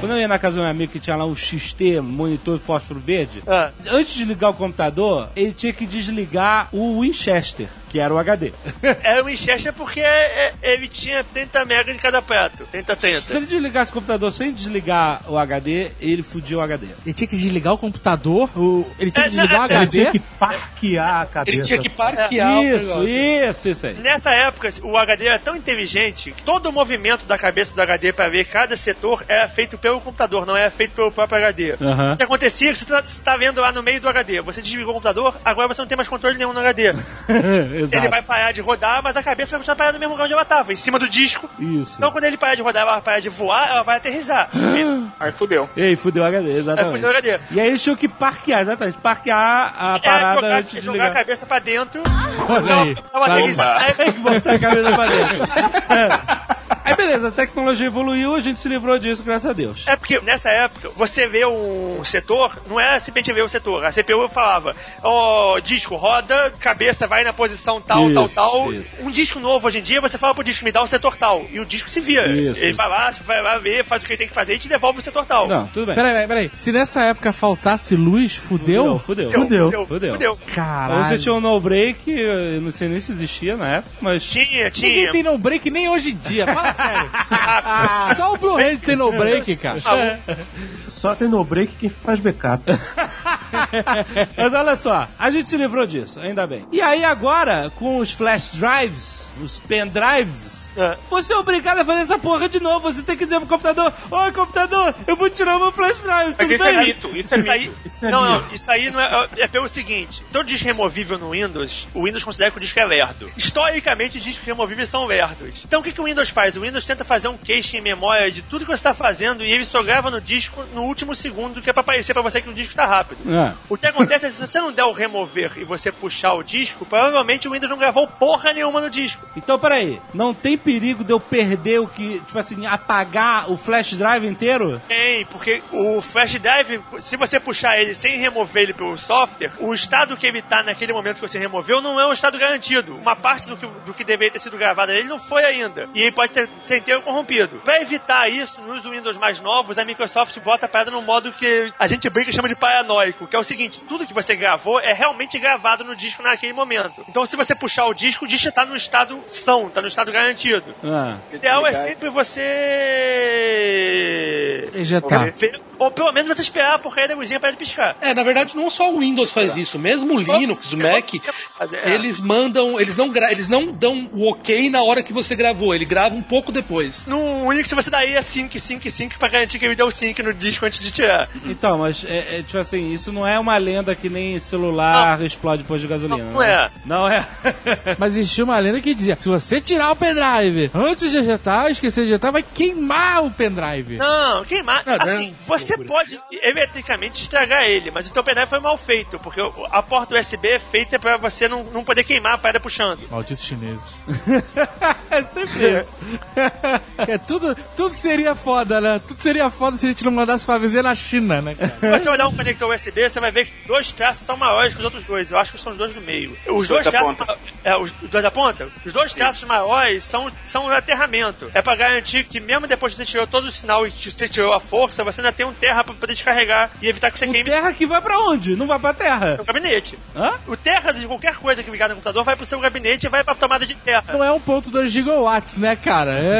Quando eu ia na casa do meu amigo que tinha lá um XT, monitor fósforo verde, Ah. antes de ligar o computador, ele tinha que desligar o Winchester, que era o HD. *laughs* Era um Winchester porque é, ele tinha 30 MB de cada prato. 30, Se 30. ele desligasse o computador sem desligar o HD, ele fudia o HD. Ele tinha que desligar o computador, o- ele tinha que desligar o Ele HD. tinha que parquear a cabeça. Ele tinha que parquear o Isso, isso, isso aí. Nessa época, o HD era tão inteligente que todo o movimento da cabeça do HD para ver cada setor era feito pelo computador, não era feito pelo próprio HD. Aham. O que acontecia é que você tá, você tá vendo lá no meio do HD, você desligou o computador, agora você não tem mais controle nenhum no HD. *laughs* Ele Exato. vai parar de rodar, mas a cabeça vai continuar parada no mesmo lugar onde ela estava, em cima do disco. Isso. Então quando ele parar de rodar, ela vai parar de voar, ela vai aterrizar. Aí fudeu. Ei, fudeu o HD, Aí exatamente. fudeu o HD. E aí eles tinham que parquear, exatamente, parquear a É, parada jogar, antes de jogar ligar. a cabeça pra dentro. Olha aí. Aí- Tem que botar a cabeça pra dentro. Aí beleza, a tecnologia evoluiu, a gente se livrou disso, graças a Deus. É porque nessa época, você vê um setor, não é simplesmente ver o setor. A CPU falava, ó, disco, roda, cabeça vai na posição tal, Isso, tal, tal. isso. Um disco novo hoje em dia, você fala pro disco, me dá o setor tal. E o disco se vira. Isso, ele isso. vai lá, vai lá ver, faz o que ele tem que fazer e te devolve o setor tal. Não, tudo bem. Peraí, peraí, peraí. Se nessa época faltasse luz, fudeu? Fudeu. Fudeu. Fudeu. Fudeu. Caralho. Ou você tinha um no break, eu não sei nem se existia na época, mas. Tinha, Ninguém tinha. tem no break nem hoje em dia. Fala sério. *laughs* Só o Blue Hand tem no break, cara. Só tem no break quem faz backup. *laughs* Mas olha só, a gente se livrou disso, ainda bem. E aí agora, com os flash drives, os pendrives, É. você é obrigado a fazer essa porra de novo. Você tem que dizer pro computador: Oi, computador, eu vou tirar o meu flash drive. Mas Tudo isso é bem? mito, isso é Isso aí. Isso é não, não, isso aí não é, é pelo seguinte: todo disco removível no Windows, o Windows considera que o disco é lerdo. Historicamente, discos removíveis são lerdos. Então o que, que o Windows faz? O Windows tenta fazer um cache em memória de tudo que você está fazendo e ele só grava no disco no último segundo, que é pra parecer pra você que o disco está rápido. É. O que acontece é que se você não der o remover e você puxar o disco, provavelmente o Windows não gravou porra nenhuma no disco. Então, peraí, não tem perigo de eu perder o que, tipo assim, apagar o flash drive inteiro? Tem, porque o flash drive, se você puxar ele sem remover ele pelo software, o estado que ele tá naquele momento que você removeu não é um estado garantido. Uma parte do que, do que deveria ter sido gravado nele não foi ainda. E ele pode ter, ser inteiro corrompido. Para evitar isso, nos Windows mais novos, a Microsoft bota a parada num modo que a gente brinca e chama de paranoico, que é o seguinte, tudo que você gravou é realmente gravado no disco naquele momento. Então se você puxar o disco, o disco tá no estado são, tá no estado garantido. Ah. O ideal é sempre você. Ejetar. Ou pelo menos você esperar a porcaria da luzinha para ele piscar. É, na verdade, não só o Windows faz isso, mesmo o Linux, o Mac, é. Eles mandam, eles não, eles não dão o ok na hora que você gravou, ele grava um pouco depois. No Unix você daí é sync, sync, sync pra garantir que ele deu sync no disco antes de tirar. Então, mas é, é, tipo assim, isso não é uma lenda que nem celular explode depois de gasolina. Não é. Não é. Mas existia uma lenda que dizia: se você tirar o pendrive antes de ejetar, esquecer de ejetar, vai queimar o pendrive. Não, queimar. Não, assim, não. você pode eletricamente estragar ele, mas o teu pendrive foi mal feito, porque a porta USB é feita pra você não, não poder queimar a pedra puxando. Malditos chineses. *laughs* é sempre isso. É, tudo, tudo seria foda, né? Tudo seria foda se a gente não mandasse fazer na China, né, cara? Se você olhar um conector USB, você vai ver que dois traços são maiores que os outros dois. Eu acho que são os dois do meio. Os dois, dois da traços. ponta. É, os, os dois da ponta? Os dois traços maiores são, são o aterramento. É pra garantir que, mesmo depois que você tirou todo o sinal e que você tirou a força, você ainda tem um terra pra poder descarregar e evitar que você O queime terra que vai pra onde? Não vai pra terra. seu gabinete. Hã? O terra de qualquer coisa que ligar no computador vai pro seu gabinete e vai pra tomada de terra. Não é 1.2 gigawatts, né, cara? *laughs*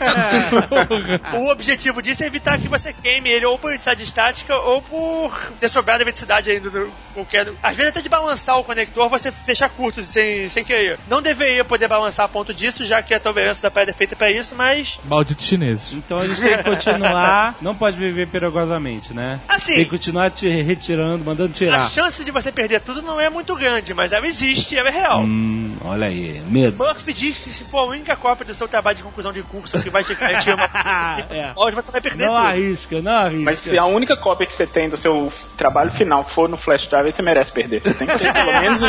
É. O objetivo disso é evitar que você queime ele ou por eletricidade estática ou por ter sobrado eletricidade ainda do qualquer. Às vezes até de balançar o conector você fechar curto sem, sem querer. Não deveria poder balançar a ponto disso, já que a tolerância da pedra é feita pra isso, mas. Malditos chineses. Então a gente tem que continuar. *laughs* Não pode viver perigosamente, né? Assim. Tem que continuar te retirando, mandando A tirar. chance de você perder tudo não é muito grande, mas ela existe, ela é real. Hum, olha aí, medo. Murphy diz que se for a única cópia do seu trabalho de conclusão de curso que vai te garantir *laughs* uma. É. Hoje você vai perder Não tudo. arrisca, não arrisca. Mas se a única cópia que você tem do seu trabalho final for no flash drive, aí você merece perder. Você tem que ter pelo *laughs* menos um.